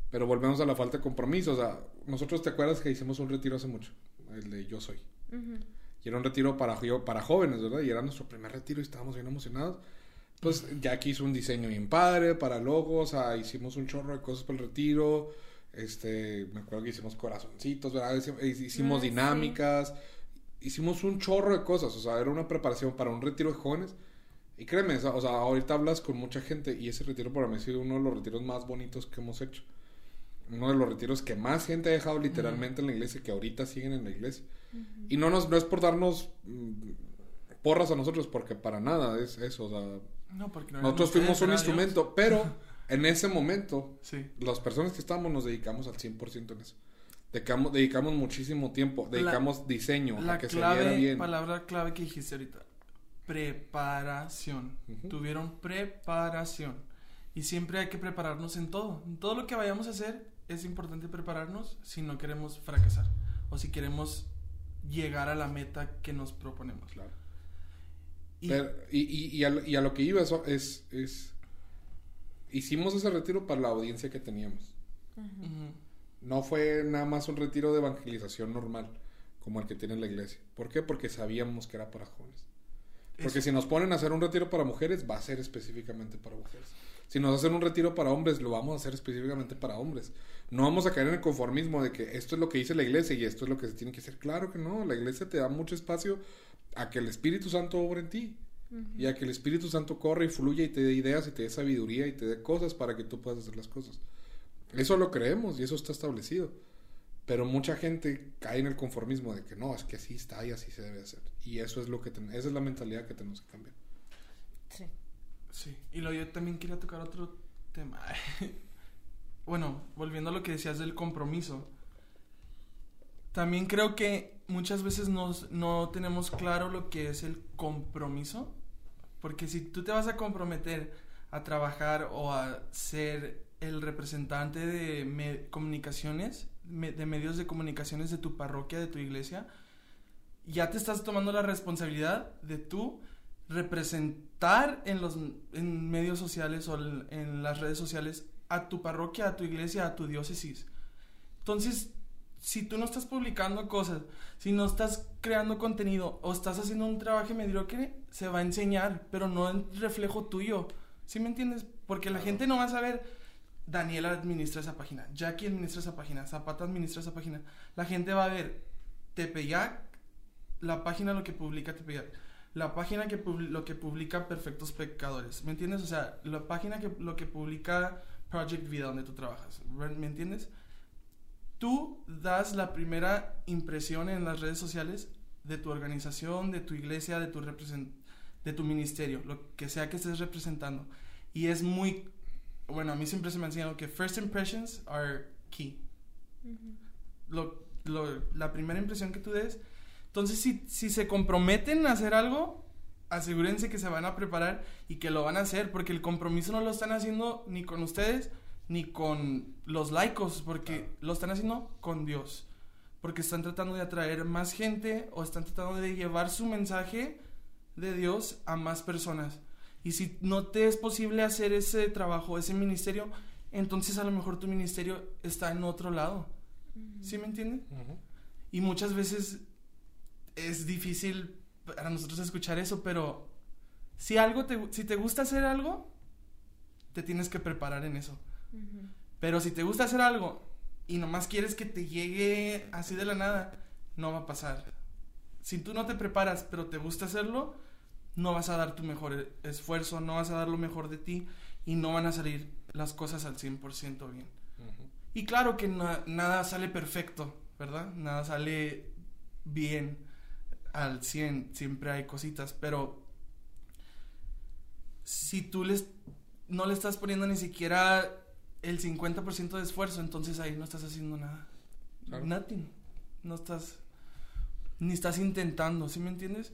Pero volvemos a la falta de compromiso. O sea, nosotros te acuerdas que hicimos un retiro hace mucho, el de Yo Soy. Y era un retiro para, para jóvenes, ¿verdad? Y era nuestro primer retiro y estábamos bien emocionados. Pues ya que hizo un diseño bien padre para logos, o sea, hicimos un chorro de cosas para el retiro. Este, me acuerdo que hicimos corazoncitos, ¿verdad? Hicimos ah, dinámicas, hicimos un chorro de cosas, o sea, era una preparación para un retiro de jóvenes. Y créeme, o sea, ahorita hablas con mucha gente y ese retiro para mí ha sido uno de los retiros más bonitos que hemos hecho uno de los retiros que más gente ha dejado literalmente en la iglesia, que ahorita siguen en la iglesia. Y no, nos, no es por darnos mm, porras a nosotros, porque para nada es eso. O sea, no, porque nosotros fuimos un instrumento, pero en ese momento, las personas que estamos nos dedicamos al 100% en eso. Dedicamos, dedicamos muchísimo tiempo, dedicamos diseño, la a que clave, se bien. palabra clave que dijiste ahorita, preparación. Tuvieron preparación. Y siempre hay que prepararnos en todo. En todo lo que vayamos a hacer, es importante prepararnos si no queremos fracasar o si queremos llegar a la meta que nos proponemos. Claro. Y, y, y, a, lo que iba eso es, es, hicimos ese retiro para la audiencia que teníamos. No fue nada más un retiro de evangelización normal como el que tiene la iglesia. ¿Por qué? Porque sabíamos que era para jóvenes. Porque si nos ponen a hacer un retiro para mujeres, va a ser específicamente para mujeres. Si nos hacen un retiro para hombres, lo vamos a hacer específicamente para hombres. No vamos a caer en el conformismo de que esto es lo que dice la iglesia y esto es lo que se tiene que hacer. Claro que no, la iglesia te da mucho espacio a que el Espíritu Santo obre en ti. Y a que el Espíritu Santo corra y fluya y te dé ideas y te dé sabiduría y te dé cosas para que tú puedas hacer las cosas. Eso lo creemos y eso está establecido. Pero mucha gente cae en el conformismo de que no, es que así está y así se debe hacer. Y eso es lo que esa es la mentalidad que tenemos que cambiar. Sí. Sí, y lo yo también quería tocar otro tema. bueno, volviendo a lo que decías del compromiso. También creo que muchas veces nos, no tenemos claro lo que es el compromiso. Porque si tú te vas a comprometer a trabajar o a ser el representante de comunicaciones, de medios de comunicaciones de tu parroquia, de tu iglesia, ya te estás tomando la responsabilidad de tú representar en los en medios sociales o en, las redes sociales a tu parroquia, a tu iglesia, a tu diócesis. Entonces, si tú no estás publicando cosas, si no estás creando contenido o estás haciendo un trabajo mediocre, se va a enseñar, pero no en reflejo tuyo. ¿Sí me entiendes? Porque la gente no va a saber, Daniela administra esa página, Jackie administra esa página, Zapata administra esa página. La gente va a ver Tepeyac, la página lo que publica Tepeyac la página que lo que publica Perfectos Pecadores, ¿me entiendes? O sea, la página que lo que publica Project Vida, donde tú trabajas. ¿Me entiendes? Tú das la primera impresión en las redes sociales de tu organización, de tu iglesia, de tu, de tu ministerio, lo que sea que estés representando. Y es muy, bueno, a mí siempre se me ha enseñado que first impressions are key. lo, la primera impresión que tú des. Entonces, si, si se comprometen a hacer algo, asegúrense que se van a preparar y que lo van a hacer, porque el compromiso no lo están haciendo ni con ustedes ni con los laicos, porque lo están haciendo con Dios, porque están tratando de atraer más gente o están tratando de llevar su mensaje de Dios a más personas. Y si no te es posible hacer ese trabajo, ese ministerio, entonces a lo mejor tu ministerio está en otro lado. ¿Sí me entienden? Y muchas veces es difícil para nosotros escuchar eso, pero si algo te, si te gusta hacer algo, te tienes que preparar en eso. Pero si te gusta hacer algo y nomás quieres que te llegue así de la nada, no va a pasar. Si tú no te preparas, pero te gusta hacerlo, no vas a dar tu mejor esfuerzo, no vas a dar lo mejor de ti y no van a salir las cosas al 100% bien. Y claro que nada sale perfecto, ¿verdad? Nada sale bien al 100, siempre hay cositas, pero si tú les, no le estás poniendo ni siquiera el 50% de esfuerzo, entonces ahí no estás haciendo nada. Nothing. No estás, ni estás intentando, ¿sí me entiendes?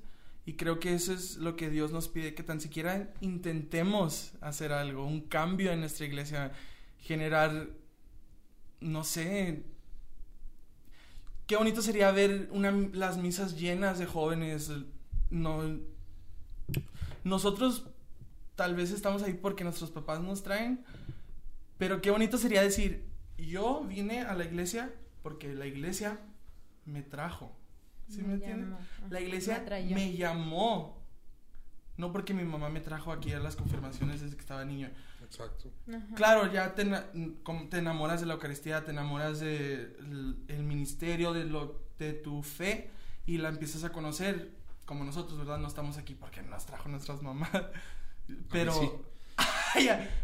Y creo que eso es lo que Dios nos pide, que tan siquiera intentemos hacer algo, un cambio en nuestra iglesia, generar, no sé, qué bonito sería ver una, las misas llenas de jóvenes. No, nosotros tal vez estamos ahí porque nuestros papás nos traen, pero qué bonito sería decir, yo vine a la iglesia porque la iglesia me trajo. ¿Sí me, entiendes? La iglesia me, llamó. No porque mi mamá me trajo aquí a las confirmaciones desde que estaba niño. Exacto. Claro, ya te, te, enamoras de la Eucaristía, te enamoras del de el ministerio, de, lo, de tu fe y la empiezas a conocer. Como nosotros, ¿verdad? No estamos aquí porque nos trajo nuestras mamás. Pero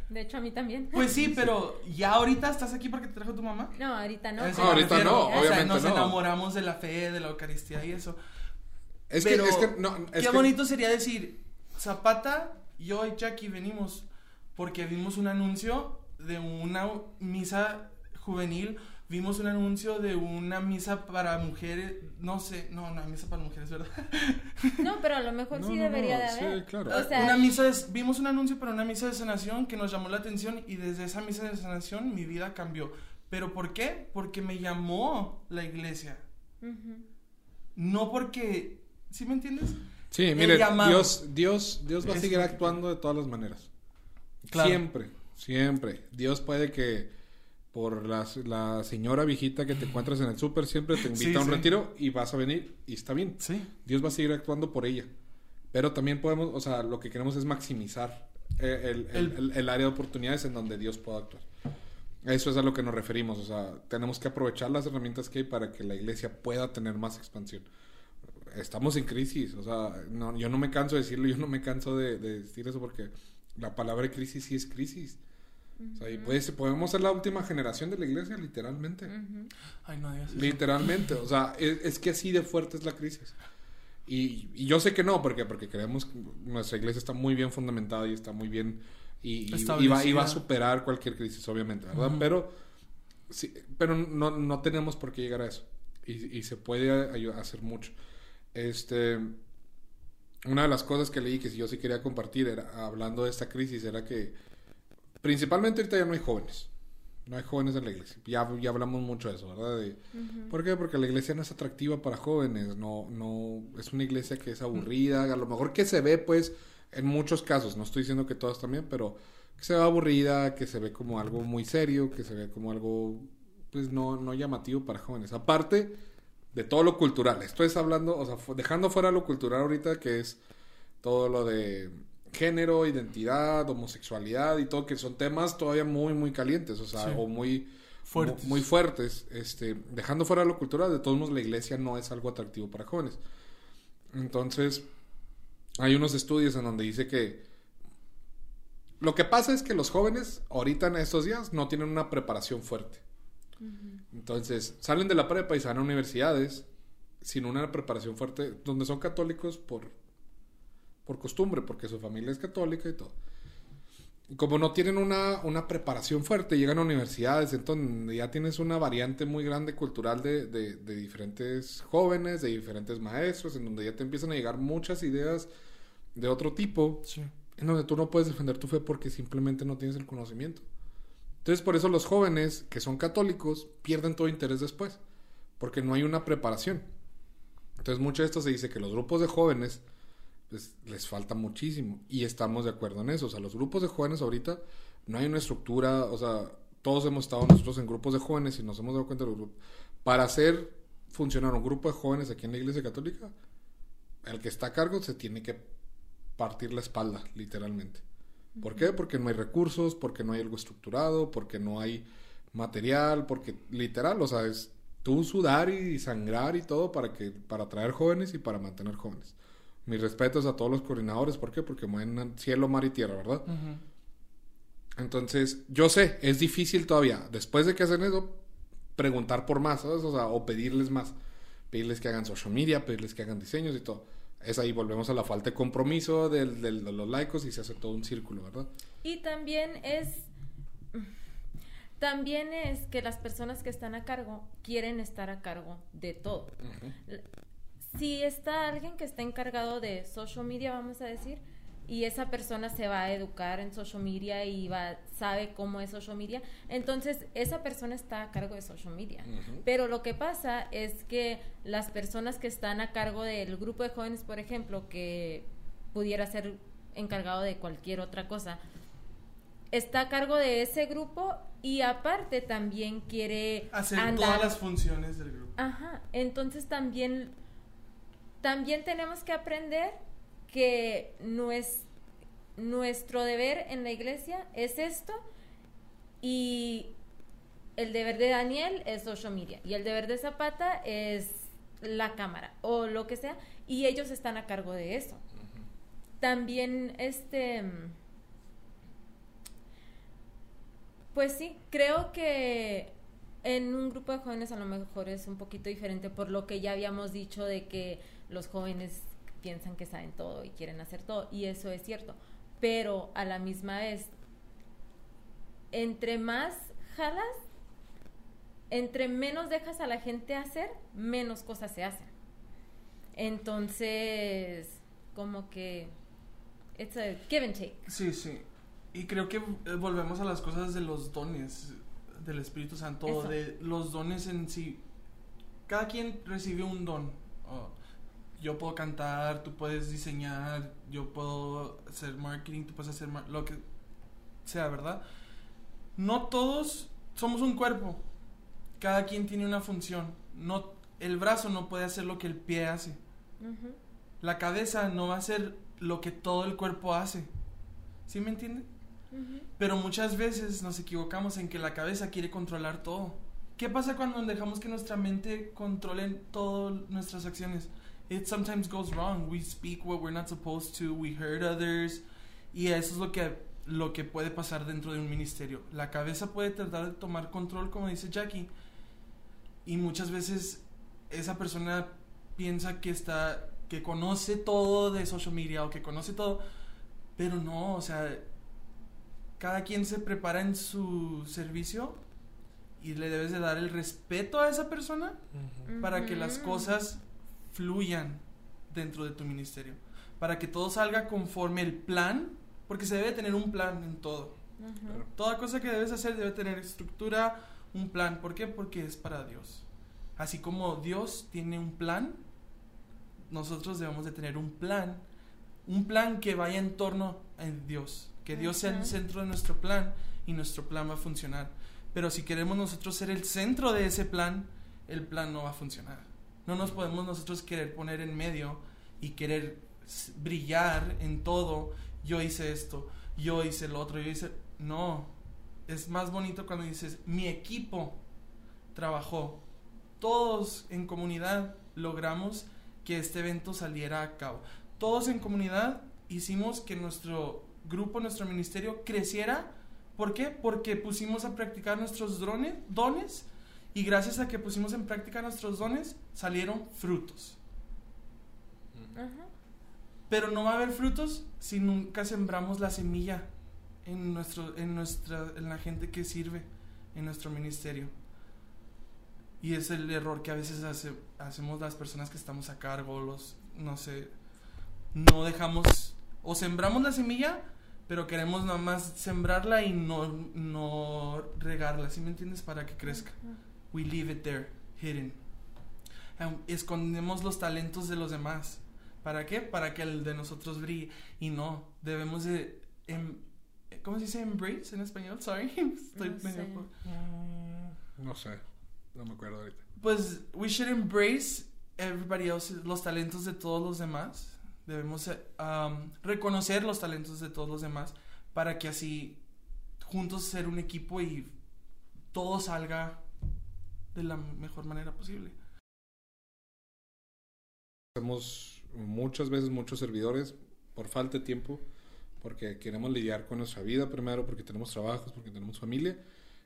de hecho, a mí también. Pues sí, pero ¿ya ahorita estás aquí porque te trajo tu mamá? No, ahorita no. no ahorita no, obviamente nos enamoramos de la fe, de la Eucaristía y eso. Es que, es que, no, qué bonito sería decir, Zapata, yo y Jackie venimos porque vimos un anuncio de una misa juvenil vimos un anuncio de una misa para mujeres, no sé, no, una misa para mujeres, ¿verdad? No, pero a lo mejor sí debería de haber. Sí, claro. una misa de, vimos un anuncio para una misa de sanación que nos llamó la atención y desde esa misa de sanación mi vida cambió. ¿Pero por qué? Porque me llamó la iglesia. No porque, ¿sí me entiendes? Sí, mire, Dios, Dios, Dios va a seguir actuando de todas las maneras. Siempre, siempre. Dios puede que por la, la, señora viejita que te encuentras en el súper, siempre te invita a un retiro y vas a venir y está bien. Sí. Dios va a seguir actuando por ella. Pero también podemos, o sea, lo que queremos es maximizar eh, el, el, área de oportunidades en donde Dios pueda actuar. Eso es a lo que nos referimos, o sea, tenemos que aprovechar las herramientas que hay para que la iglesia pueda tener más expansión. Estamos en crisis, o sea, no, yo no me canso de decirlo, yo no me canso de, de decir eso porque la palabra crisis sí es crisis. O sea, y pues, podemos ser la última generación de la iglesia, literalmente. Ay, no Literalmente, o sea, es, que así de fuerte es la crisis. Y, y, yo sé que no, porque porque creemos que nuestra iglesia está muy bien fundamentada y está muy bien y, y, va, a superar cualquier crisis, obviamente, ¿verdad? Pero, sí, pero no, no tenemos por qué llegar a eso. Y, y se puede ayudar, hacer mucho. Este, una de las cosas que leí que yo sí quería compartir, era, hablando de esta crisis, era que principalmente ahorita ya no hay jóvenes. No hay jóvenes en la iglesia. Ya, ya hablamos mucho de eso, ¿verdad? ¿Por qué? Porque la iglesia no es atractiva para jóvenes. No, no, es una iglesia que es aburrida. A lo mejor que se ve, pues, en muchos casos. No estoy diciendo que todas también, pero que se ve aburrida, que se ve como algo muy serio, que se ve como algo, pues, no, no llamativo para jóvenes. Aparte de todo lo cultural. Estoy hablando, o sea, dejando fuera lo cultural ahorita, que es todo lo de género, identidad, homosexualidad y todo, que son temas todavía muy, muy calientes, o sea, o muy fuertes. Muy, fuertes. Este, dejando fuera lo cultural, de todos modos la iglesia no es algo atractivo para jóvenes. Entonces, hay unos estudios en donde dice que Lo que pasa es que los jóvenes, ahorita en estos días, no tienen una preparación fuerte. Entonces, salen de la prepa y se van a universidades sin una preparación fuerte, donde son católicos por, por costumbre, porque su familia es católica y todo. Y como no tienen una, una preparación fuerte, llegan a universidades, entonces ya tienes una variante muy grande cultural de, de, de diferentes jóvenes, de diferentes maestros, en donde ya te empiezan a llegar muchas ideas de otro tipo, Sí. en donde tú no puedes defender tu fe porque simplemente no tienes el conocimiento. Entonces, por eso los jóvenes que son católicos pierden todo interés después, porque no hay una preparación. Entonces, mucho de esto se dice que los grupos de jóvenes les falta muchísimo y estamos de acuerdo en eso. O sea, los grupos de jóvenes ahorita no hay una estructura, o sea, todos hemos estado nosotros en grupos de jóvenes y nos hemos dado cuenta de los grupos. Para hacer funcionar un grupo de jóvenes aquí en la Iglesia Católica, el que está a cargo se tiene que partir la espalda, literalmente. ¿Por qué? Porque no hay recursos, porque no hay algo estructurado, porque no hay material, porque literal, o sea, es tú sudar y sangrar y todo para que para atraer jóvenes y para mantener jóvenes. Mis respetos a todos los coordinadores, ¿por qué? Porque mueven cielo, mar y tierra, ¿verdad? Ujú. Entonces, yo sé, es difícil todavía, después de que hacen eso, preguntar por más, ¿sabes? O sea, o pedirles más. Pedirles que hagan social media, pedirles que hagan diseños y todo. Es ahí, volvemos a la falta de compromiso del- del- de los laicos y se hace todo un círculo, ¿verdad? Y también es también es que las personas que están a cargo quieren estar a cargo de todo. Si está alguien que está encargado de social media, vamos a decir, y esa persona se va a educar en social media y va sabe cómo es social media, entonces esa persona está a cargo de social media. Pero lo que pasa es que las personas que están a cargo del grupo de jóvenes, por ejemplo, que pudiera ser encargado de cualquier otra cosa, está a cargo de ese grupo y aparte también quiere Hacer andar- todas las funciones del grupo. Ajá, entonces también también tenemos que aprender que nues- nuestro deber en la iglesia es esto y el deber de Daniel es social media y el deber de Zapata es la cámara o lo que sea y ellos están a cargo de eso. También este pues sí, creo que en un grupo de jóvenes a lo mejor es un poquito diferente por lo que ya habíamos dicho de que los jóvenes piensan que saben todo y quieren hacer todo y eso es cierto, pero a la misma vez entre más jalas, entre menos dejas a la gente hacer, menos cosas se hacen. Entonces, como que it's a give and take. Sí, sí. Y creo que eh, volvemos a las cosas de los dones del Espíritu Santo, Eso. de los dones en sí. Cada quien recibe un don. Oh, yo puedo cantar, tú puedes diseñar, yo puedo hacer marketing, tú puedes hacer mar- lo que sea, ¿verdad? No todos somos un cuerpo. Cada quien tiene una función. No, el brazo no puede hacer lo que el pie hace. La cabeza no va a hacer lo que todo el cuerpo hace. ¿Sí me entienden? Ujú. Pero muchas veces nos equivocamos en que la cabeza quiere controlar todo. ¿Qué pasa cuando dejamos que nuestra mente controle todas nuestras acciones? It sometimes goes wrong. We speak what we're not supposed to. We hurt others. Y eso es lo que, lo que puede pasar dentro de un ministerio. La cabeza puede tratar de tomar control, como dice Jackie. Y muchas veces esa persona piensa que está que conoce todo de social media o que conoce todo, pero no, o sea, cada quien se prepara en su servicio y le debes de dar el respeto a esa persona para que las cosas fluyan dentro de tu ministerio, para que todo salga conforme el plan, porque se debe tener un plan en todo. Toda cosa que debes hacer debe tener estructura, un plan. ¿Por qué? Porque es para Dios. Así como Dios tiene un plan, nosotros debemos de tener un plan, un plan que vaya en torno a Dios, que Dios sea el centro de nuestro plan y nuestro plan va a funcionar. Pero si queremos nosotros ser el centro de ese plan, el plan no va a funcionar. No nos podemos nosotros querer poner en medio y querer brillar en todo. Yo hice esto, yo hice lo otro, yo hice... No, es más bonito cuando dices, mi equipo trabajó, todos en comunidad logramos que este evento saliera a cabo. Todos en comunidad hicimos que nuestro grupo, nuestro ministerio creciera. ¿Por qué? Porque pusimos a practicar nuestros drones, dones y gracias a que pusimos en práctica nuestros dones salieron frutos. Pero no va a haber frutos si nunca sembramos la semilla en, nuestro, en, nuestra, en la gente que sirve en nuestro ministerio. Y es el error que a veces hacemos las personas que estamos a cargo, los, no sé, no dejamos, o sembramos la semilla, pero queremos nada más sembrarla y no, no regarla, ¿sí me entiendes? Para que crezca. We leave it there, hidden. escondemos los talentos de los demás. ¿Para qué? Para que el de nosotros brille. Y no, debemos de... Em, ¿Cómo se dice embrace en español? Sorry. Estoy no, sé. Mm, no sé. No me acuerdo ahorita. Pues we should embrace everybody else, los talentos de todos los demás. Debemos um, reconocer los talentos de todos los demás para que así juntos ser un equipo y todo salga de la mejor manera posible. Hacemos muchas veces muchos servidores por falta de tiempo, porque queremos lidiar con nuestra vida primero, porque tenemos trabajos, porque tenemos familia,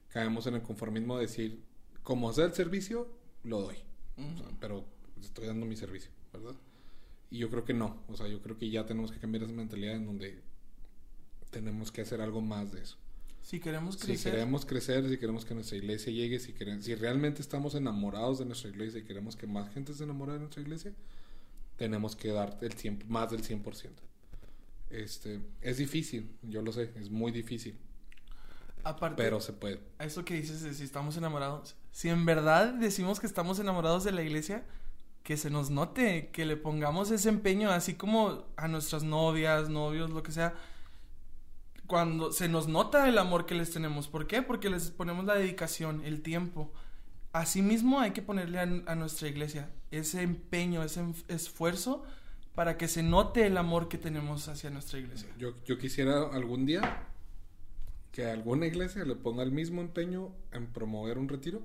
caemos en el conformismo de decir, como sea el servicio, lo doy. pero estoy dando mi servicio, ¿verdad? Y yo creo que no. O sea, yo creo que ya tenemos que cambiar esa mentalidad en donde tenemos que hacer algo más de eso. Si queremos crecer. Si queremos crecer, si queremos que nuestra iglesia llegue, si, queremos, si realmente estamos enamorados de nuestra iglesia y queremos que más gente se enamore de nuestra iglesia, tenemos que dar el 100, más del 100%. Este, es difícil, yo lo sé, es muy difícil. Aparte, pero se puede. A eso que dices de si estamos enamorados. Si en verdad decimos que estamos enamorados de la iglesia, que se nos note, que le pongamos ese empeño, así como a nuestras novias, novios, lo que sea. Cuando se nos nota el amor que les tenemos. ¿Por qué? Porque les ponemos la dedicación, el tiempo. Asimismo hay que ponerle a, a nuestra iglesia ese empeño, ese esfuerzo para que se note el amor que tenemos hacia nuestra iglesia. Yo, yo quisiera algún día que alguna iglesia le ponga el mismo empeño en promover un retiro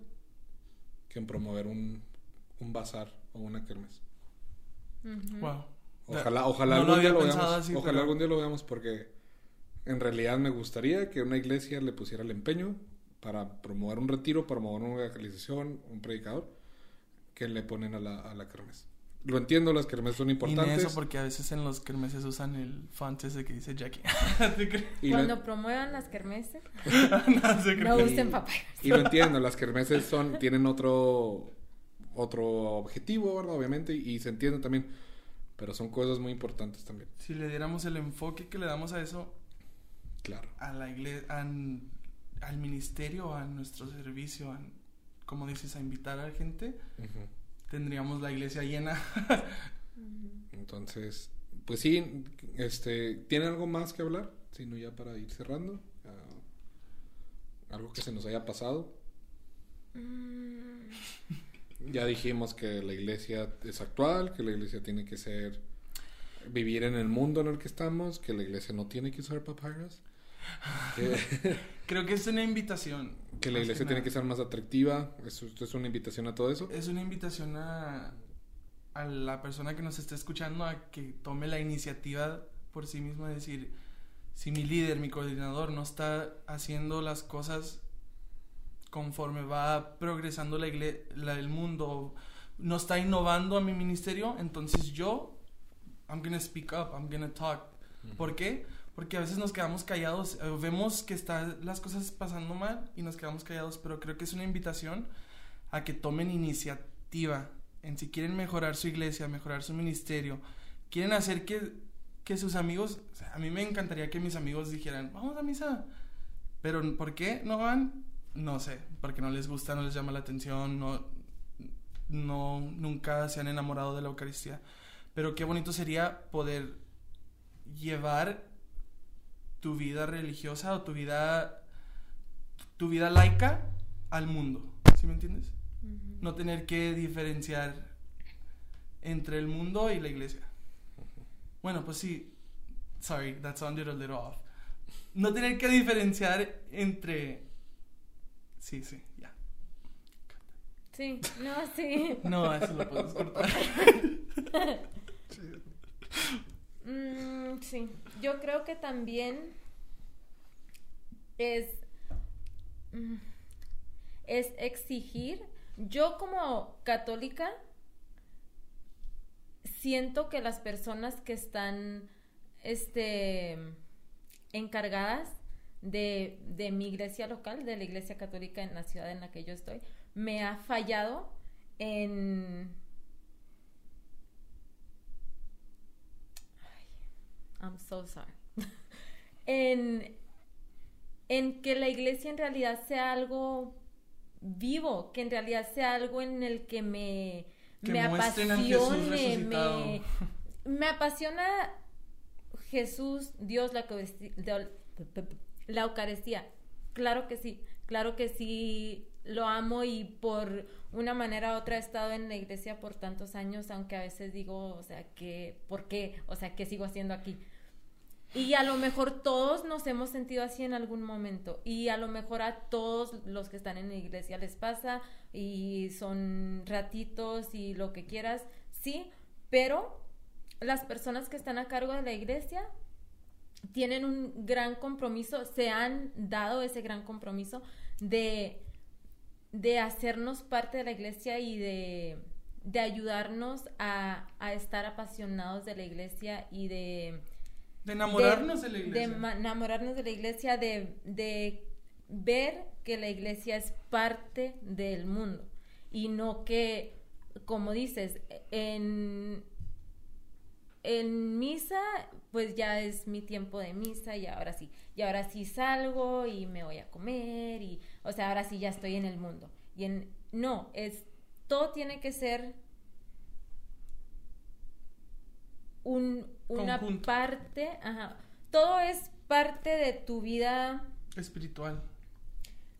que en promover un, un bazar o una kermés. Wow. Ojalá, ojalá algún día lo veamos. ojalá algún día lo veamos porque en realidad me gustaría que una iglesia le pusiera el empeño para promover un retiro, promover una evangelización, un predicador, que le ponen a la, a la kermés lo entiendo, las kermeses son importantes. Y eso porque a veces en los kermeses usan el font ese que dice Jackie. Cuando promuevan las kermeses, no, usen papayas. Y lo entiendo, las kermeses son, tienen otro, otro objetivo, ¿verdad? Obviamente, y, se entiende también. Pero son cosas muy importantes también. Si le diéramos el enfoque que le damos a eso, claro. a la iglesia, al ministerio, a nuestro servicio, a, como dices, a invitar a la gente, tendríamos la iglesia llena. Entonces, pues sí, este, ¿tiene algo más que hablar? Sino ya para ir cerrando. Ah, algo que se nos haya pasado. Mm. ya dijimos que la iglesia es actual, que la iglesia tiene que ser vivir en el mundo en el que estamos, que la iglesia no tiene que usar papayas. Creo que es una invitación. Que la iglesia tiene que ser más atractiva. ¿Es, es una invitación a todo eso? Es una invitación a, a la persona que nos está escuchando a que tome la iniciativa por sí mismo de decir, si mi líder, mi coordinador no está haciendo las cosas conforme va progresando la la, el mundo, no está innovando a mi ministerio, entonces yo, I'm gonna speak up, I'm gonna talk. ¿Por qué? Porque a veces nos quedamos callados, eh, vemos que están las cosas pasando mal y nos quedamos callados, pero creo que es una invitación a que tomen iniciativa en si quieren mejorar su iglesia, mejorar su ministerio, quieren hacer que, que sus amigos, a mí me encantaría que mis amigos dijeran, vamos a misa, pero ¿por qué no van? No sé, porque no les gusta, no les llama la atención, no, no, nunca se han enamorado de la Eucaristía. Pero qué bonito sería poder llevar tu vida religiosa o tu vida tu vida laica al mundo, ¿sí me entiendes? No tener que diferenciar entre el mundo y la iglesia. Bueno, pues sí. Sorry, that sounded a little off. No tener que diferenciar entre Sí, sí, ya. Sí, no, sí. No, eso lo puedes cortar. Mm, sí, yo creo que también es, mm, es exigir. Yo como católica siento que las personas que están este, encargadas de, de mi iglesia local, de la iglesia católica en la ciudad en la que yo estoy, me ha fallado en... I'm so sorry. en, en que la iglesia en realidad sea algo vivo, que en realidad sea algo en el que me, me apasione, me, me apasiona Jesús, Dios, la, la Eucaristía. Claro que sí, claro que sí lo amo y por una manera u otra he estado en la iglesia por tantos años, aunque a veces digo, o sea, que, ¿por qué? O sea, ¿qué sigo haciendo aquí? Y a lo mejor todos nos hemos sentido así en algún momento. Y a lo mejor a todos los que están en la iglesia les pasa y son ratitos y lo que quieras, sí, pero las personas que están a cargo de la iglesia tienen un gran compromiso, se han dado ese gran compromiso de, de hacernos parte de la iglesia y de, de ayudarnos a, a, estar apasionados de la iglesia y de... De enamorarnos de, la iglesia. De enamorarnos de la iglesia, de, de ver que la iglesia es parte del mundo y no que, como dices, en en misa, pues ya es mi tiempo de misa y ahora sí, y ahora sí salgo y me voy a comer y, o sea, ahora sí ya estoy en el mundo. Y en, no, es, todo tiene que ser un, una parte, ajá, todo es parte de tu vida espiritual.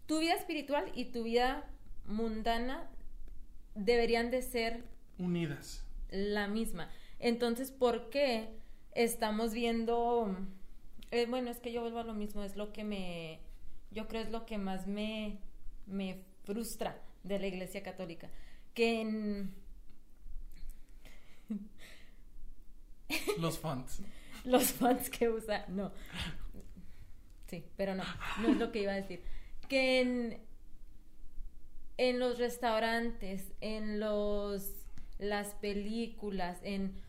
Tu vida espiritual y tu vida mundana deberían de ser unidas. La misma. Entonces, ¿por qué estamos viendo... Eh, bueno, es que yo vuelvo a lo mismo, es lo que me... Yo creo es lo que más me, me frustra de la Iglesia Católica. Que en... Los fans. Los fans que usa, no. Sí, pero no, no es lo que iba a decir. Que en, en los restaurantes, en los las películas, en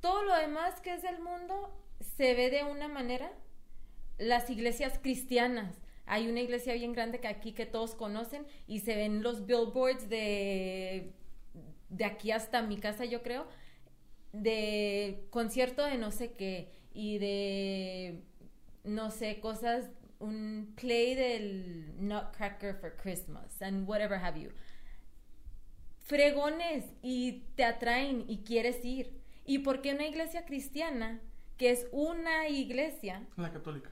todo lo demás que es del mundo se ve de una manera. Las iglesias cristianas. Hay una iglesia bien grande que aquí que todos conocen y se ven los billboards de de aquí hasta mi casa, yo creo, de concierto de no sé qué y de no sé, cosas un play del Nutcracker for Christmas and whatever have you. Fregones y te atraen y quieres ir. ¿Y por qué una iglesia cristiana, que es una iglesia... La católica.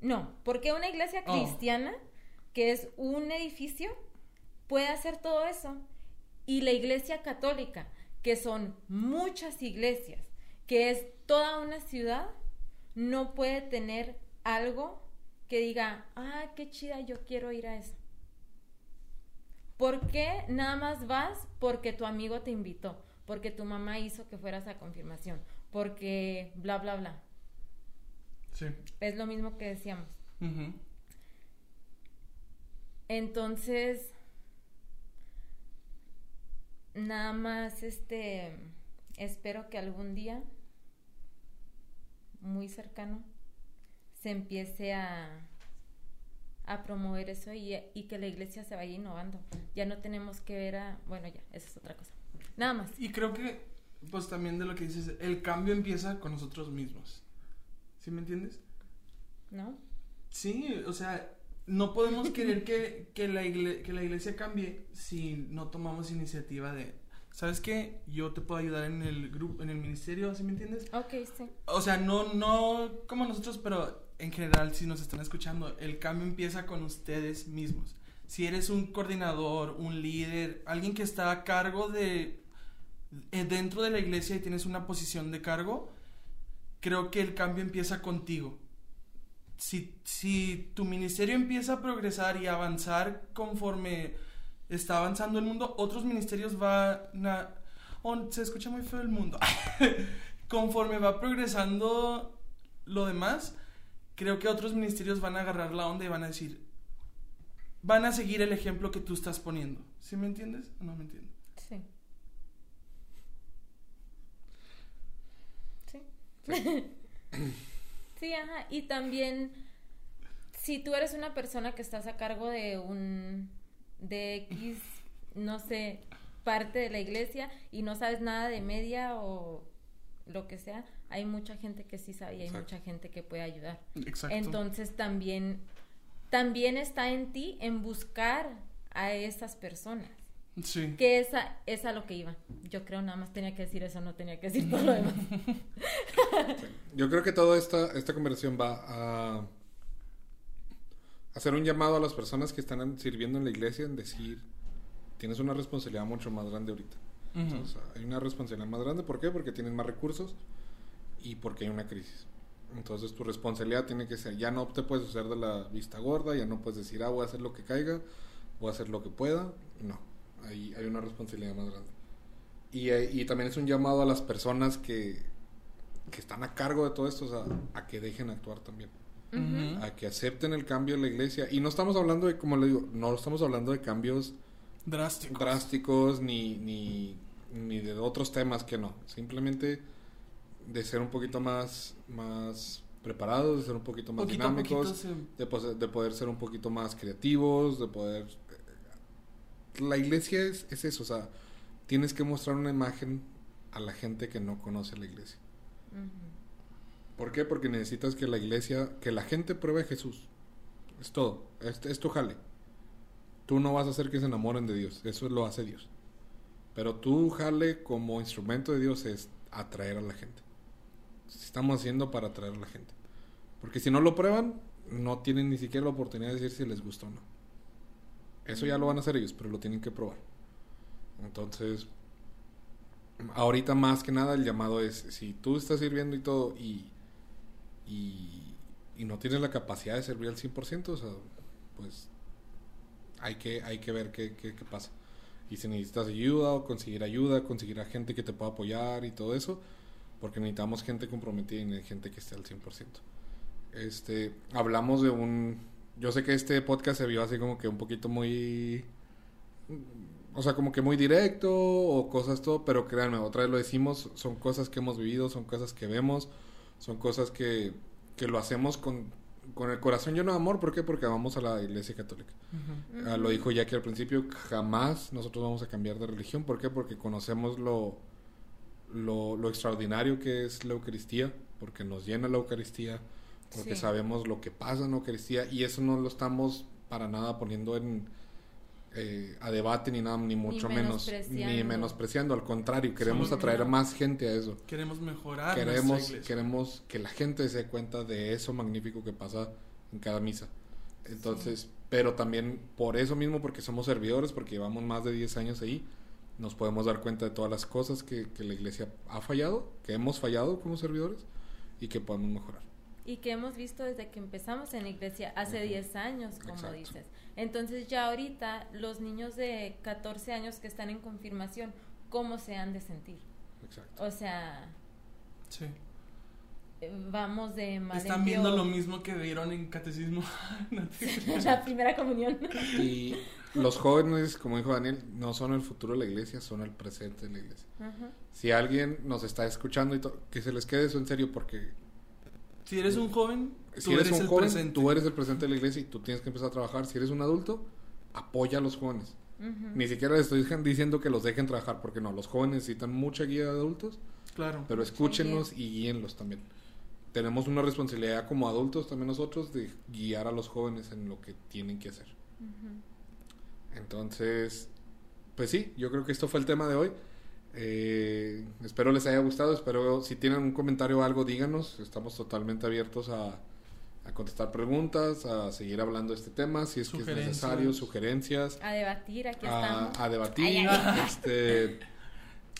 No, ¿por qué una iglesia oh. cristiana, que es un edificio, puede hacer todo eso? Y la iglesia católica, que son muchas iglesias, que es toda una ciudad, no puede tener algo que diga, ah, qué chida, yo quiero ir a eso. ¿Por qué nada más vas porque tu amigo te invitó? porque tu mamá hizo que fueras a confirmación, porque bla, bla, bla. Sí. Es lo mismo que decíamos. Entonces, nada más, este, espero que algún día, muy cercano, se empiece a, a promover eso y, y que la iglesia se vaya innovando. Ya no tenemos que ver a, bueno, ya, esa es otra cosa. Nada más. Y creo que, pues también de lo que dices, el cambio empieza con nosotros mismos. ¿Sí me entiendes? ¿No? Sí, o sea, no podemos querer que, que, la que la iglesia cambie si no tomamos iniciativa de, ¿sabes qué? Yo te puedo ayudar en el grupo, en el ministerio, ¿sí me entiendes? Ok, sí. O sea, no, no como nosotros, pero en general, si nos están escuchando, el cambio empieza con ustedes mismos. Si eres un coordinador, un líder, alguien que está a cargo de eh, dentro de la iglesia y tienes una posición de cargo, creo que el cambio empieza contigo. Si, si tu ministerio empieza a progresar y a avanzar conforme está avanzando el mundo, otros ministerios van a... Oh, se escucha muy feo el mundo. conforme va progresando lo demás, creo que otros ministerios van a agarrar la onda y van a decir, van a seguir el ejemplo que tú estás poniendo. ¿Sí me entiendes o no me entiendes? Sí. Sí. sí, ajá. Y también, si tú eres una persona que estás a cargo de un, de X, no sé, parte de la iglesia y no sabes nada de media o lo que sea, hay mucha gente que sí sabe y hay mucha gente que puede ayudar. Exacto. Entonces también, también está en ti en buscar a esas personas. Sí. Que esa es a lo que iba. Yo creo nada más tenía que decir eso, no tenía que decir todo lo demás. Yo creo que toda esta, esta conversación va a hacer un llamado a las personas que están sirviendo en la iglesia en decir, tienes una responsabilidad mucho más grande ahorita. hay una responsabilidad más grande, ¿por qué? Porque tienes más recursos y porque hay una crisis. Entonces tu responsabilidad tiene que ser, ya no te puedes hacer de la vista gorda, ya no puedes decir, ah, voy a hacer lo que caiga, voy a hacer lo que pueda. No, ahí hay una responsabilidad más grande. Y, eh, y también es un llamado a las personas que, que están a cargo de todo esto, o sea, a que dejen actuar también. A que acepten el cambio en la iglesia. Y no estamos hablando de, como le digo, no estamos hablando de cambios drásticos, drásticos ni, ni, ni de otros temas que no. Simplemente de ser un poquito más, más preparados, de ser un poquito más dinámicos, de, de, poder ser un poquito más creativos, de poder... La iglesia es, es eso, o sea, tienes que mostrar una imagen a la gente que no conoce la iglesia. ¿Por qué? Porque necesitas que la iglesia, que la gente pruebe a Jesús. Es todo, es, es tu jale. Tú no vas a hacer que se enamoren de Dios, eso lo hace Dios. Pero tú jale como instrumento de Dios es atraer a la gente estamos haciendo para atraer a la gente. Porque si no lo prueban, no tienen ni siquiera la oportunidad de decir si les gustó o no. Eso ya lo van a hacer ellos, pero lo tienen que probar. Entonces, ahorita más que nada el llamado es, si tú estás sirviendo y todo y, y, no tienes la capacidad de servir al 100%, o sea, pues hay que, hay que ver qué, qué, qué pasa. Y si necesitas ayuda o conseguir ayuda, conseguir a gente que te pueda apoyar y todo eso, porque necesitamos gente comprometida y gente que esté al 100%. Este, hablamos de un... Yo sé que este podcast se vio así como que un poquito muy... O sea, como que muy directo o cosas todo, pero créanme, otra vez lo decimos, son cosas que hemos vivido, son cosas que vemos, son cosas que, que lo hacemos con, con el corazón lleno de amor. ¿Por qué? Porque vamos a la iglesia católica. Ah, lo dijo Jackie al principio, jamás nosotros vamos a cambiar de religión. ¿Por qué? Porque conocemos lo lo, lo, extraordinario que es la Eucaristía, porque nos llena la Eucaristía, porque sabemos lo que pasa en la Eucaristía y eso no lo estamos para nada poniendo en eh, a debate ni nada, ni mucho menos, ni menospreciando, al contrario, queremos atraer más gente a eso. Queremos mejorar. Queremos, queremos que la gente se dé cuenta de eso magnífico que pasa en cada misa. Entonces, pero también por eso mismo, porque somos servidores, porque llevamos más de 10 años ahí, nos podemos dar cuenta de todas las cosas que, la iglesia ha fallado, que hemos fallado como servidores y que podemos mejorar. Y que hemos visto desde que empezamos en la iglesia hace 10 años, como dices. Entonces ya ahorita los niños de 14 años que están en confirmación, ¿cómo se han de sentir? Exacto. O sea... Sí. Eh, vamos de mal Están viendo lo mismo que vieron en catecismo. la primera comunión. Y los jóvenes, como dijo Daniel, no son el futuro de la iglesia, son el presente de la iglesia. Si alguien nos está escuchando, y que se les quede eso en serio porque... Si eres un joven, si eres, un joven, tú eres el presente de la iglesia y tú tienes que empezar a trabajar. Si eres un adulto, apoya a los jóvenes. Ni siquiera les estoy diciendo que los dejen trabajar, porque no, los jóvenes necesitan mucha guía de adultos. Claro. Pero escúchenlos y guíenlos también. Tenemos una responsabilidad como adultos también nosotros de guiar a los jóvenes en lo que tienen que hacer. Entonces, pues sí, yo creo que esto fue el tema de hoy. Eh, espero les haya gustado, espero si tienen un comentario o algo, díganos, estamos totalmente abiertos a, contestar preguntas, a seguir hablando de este tema, si es que es necesario, sugerencias. A debatir, aquí estamos. A debatir, este...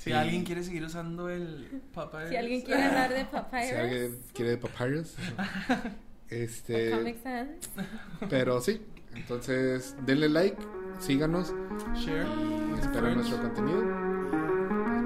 Si alguien quiere seguir usando el papayas. Si alguien quiere hablar de papayas. Si alguien quiere de papayas. este... Pero sí, entonces denle like síganos. Share. Y esperen nuestro contenido.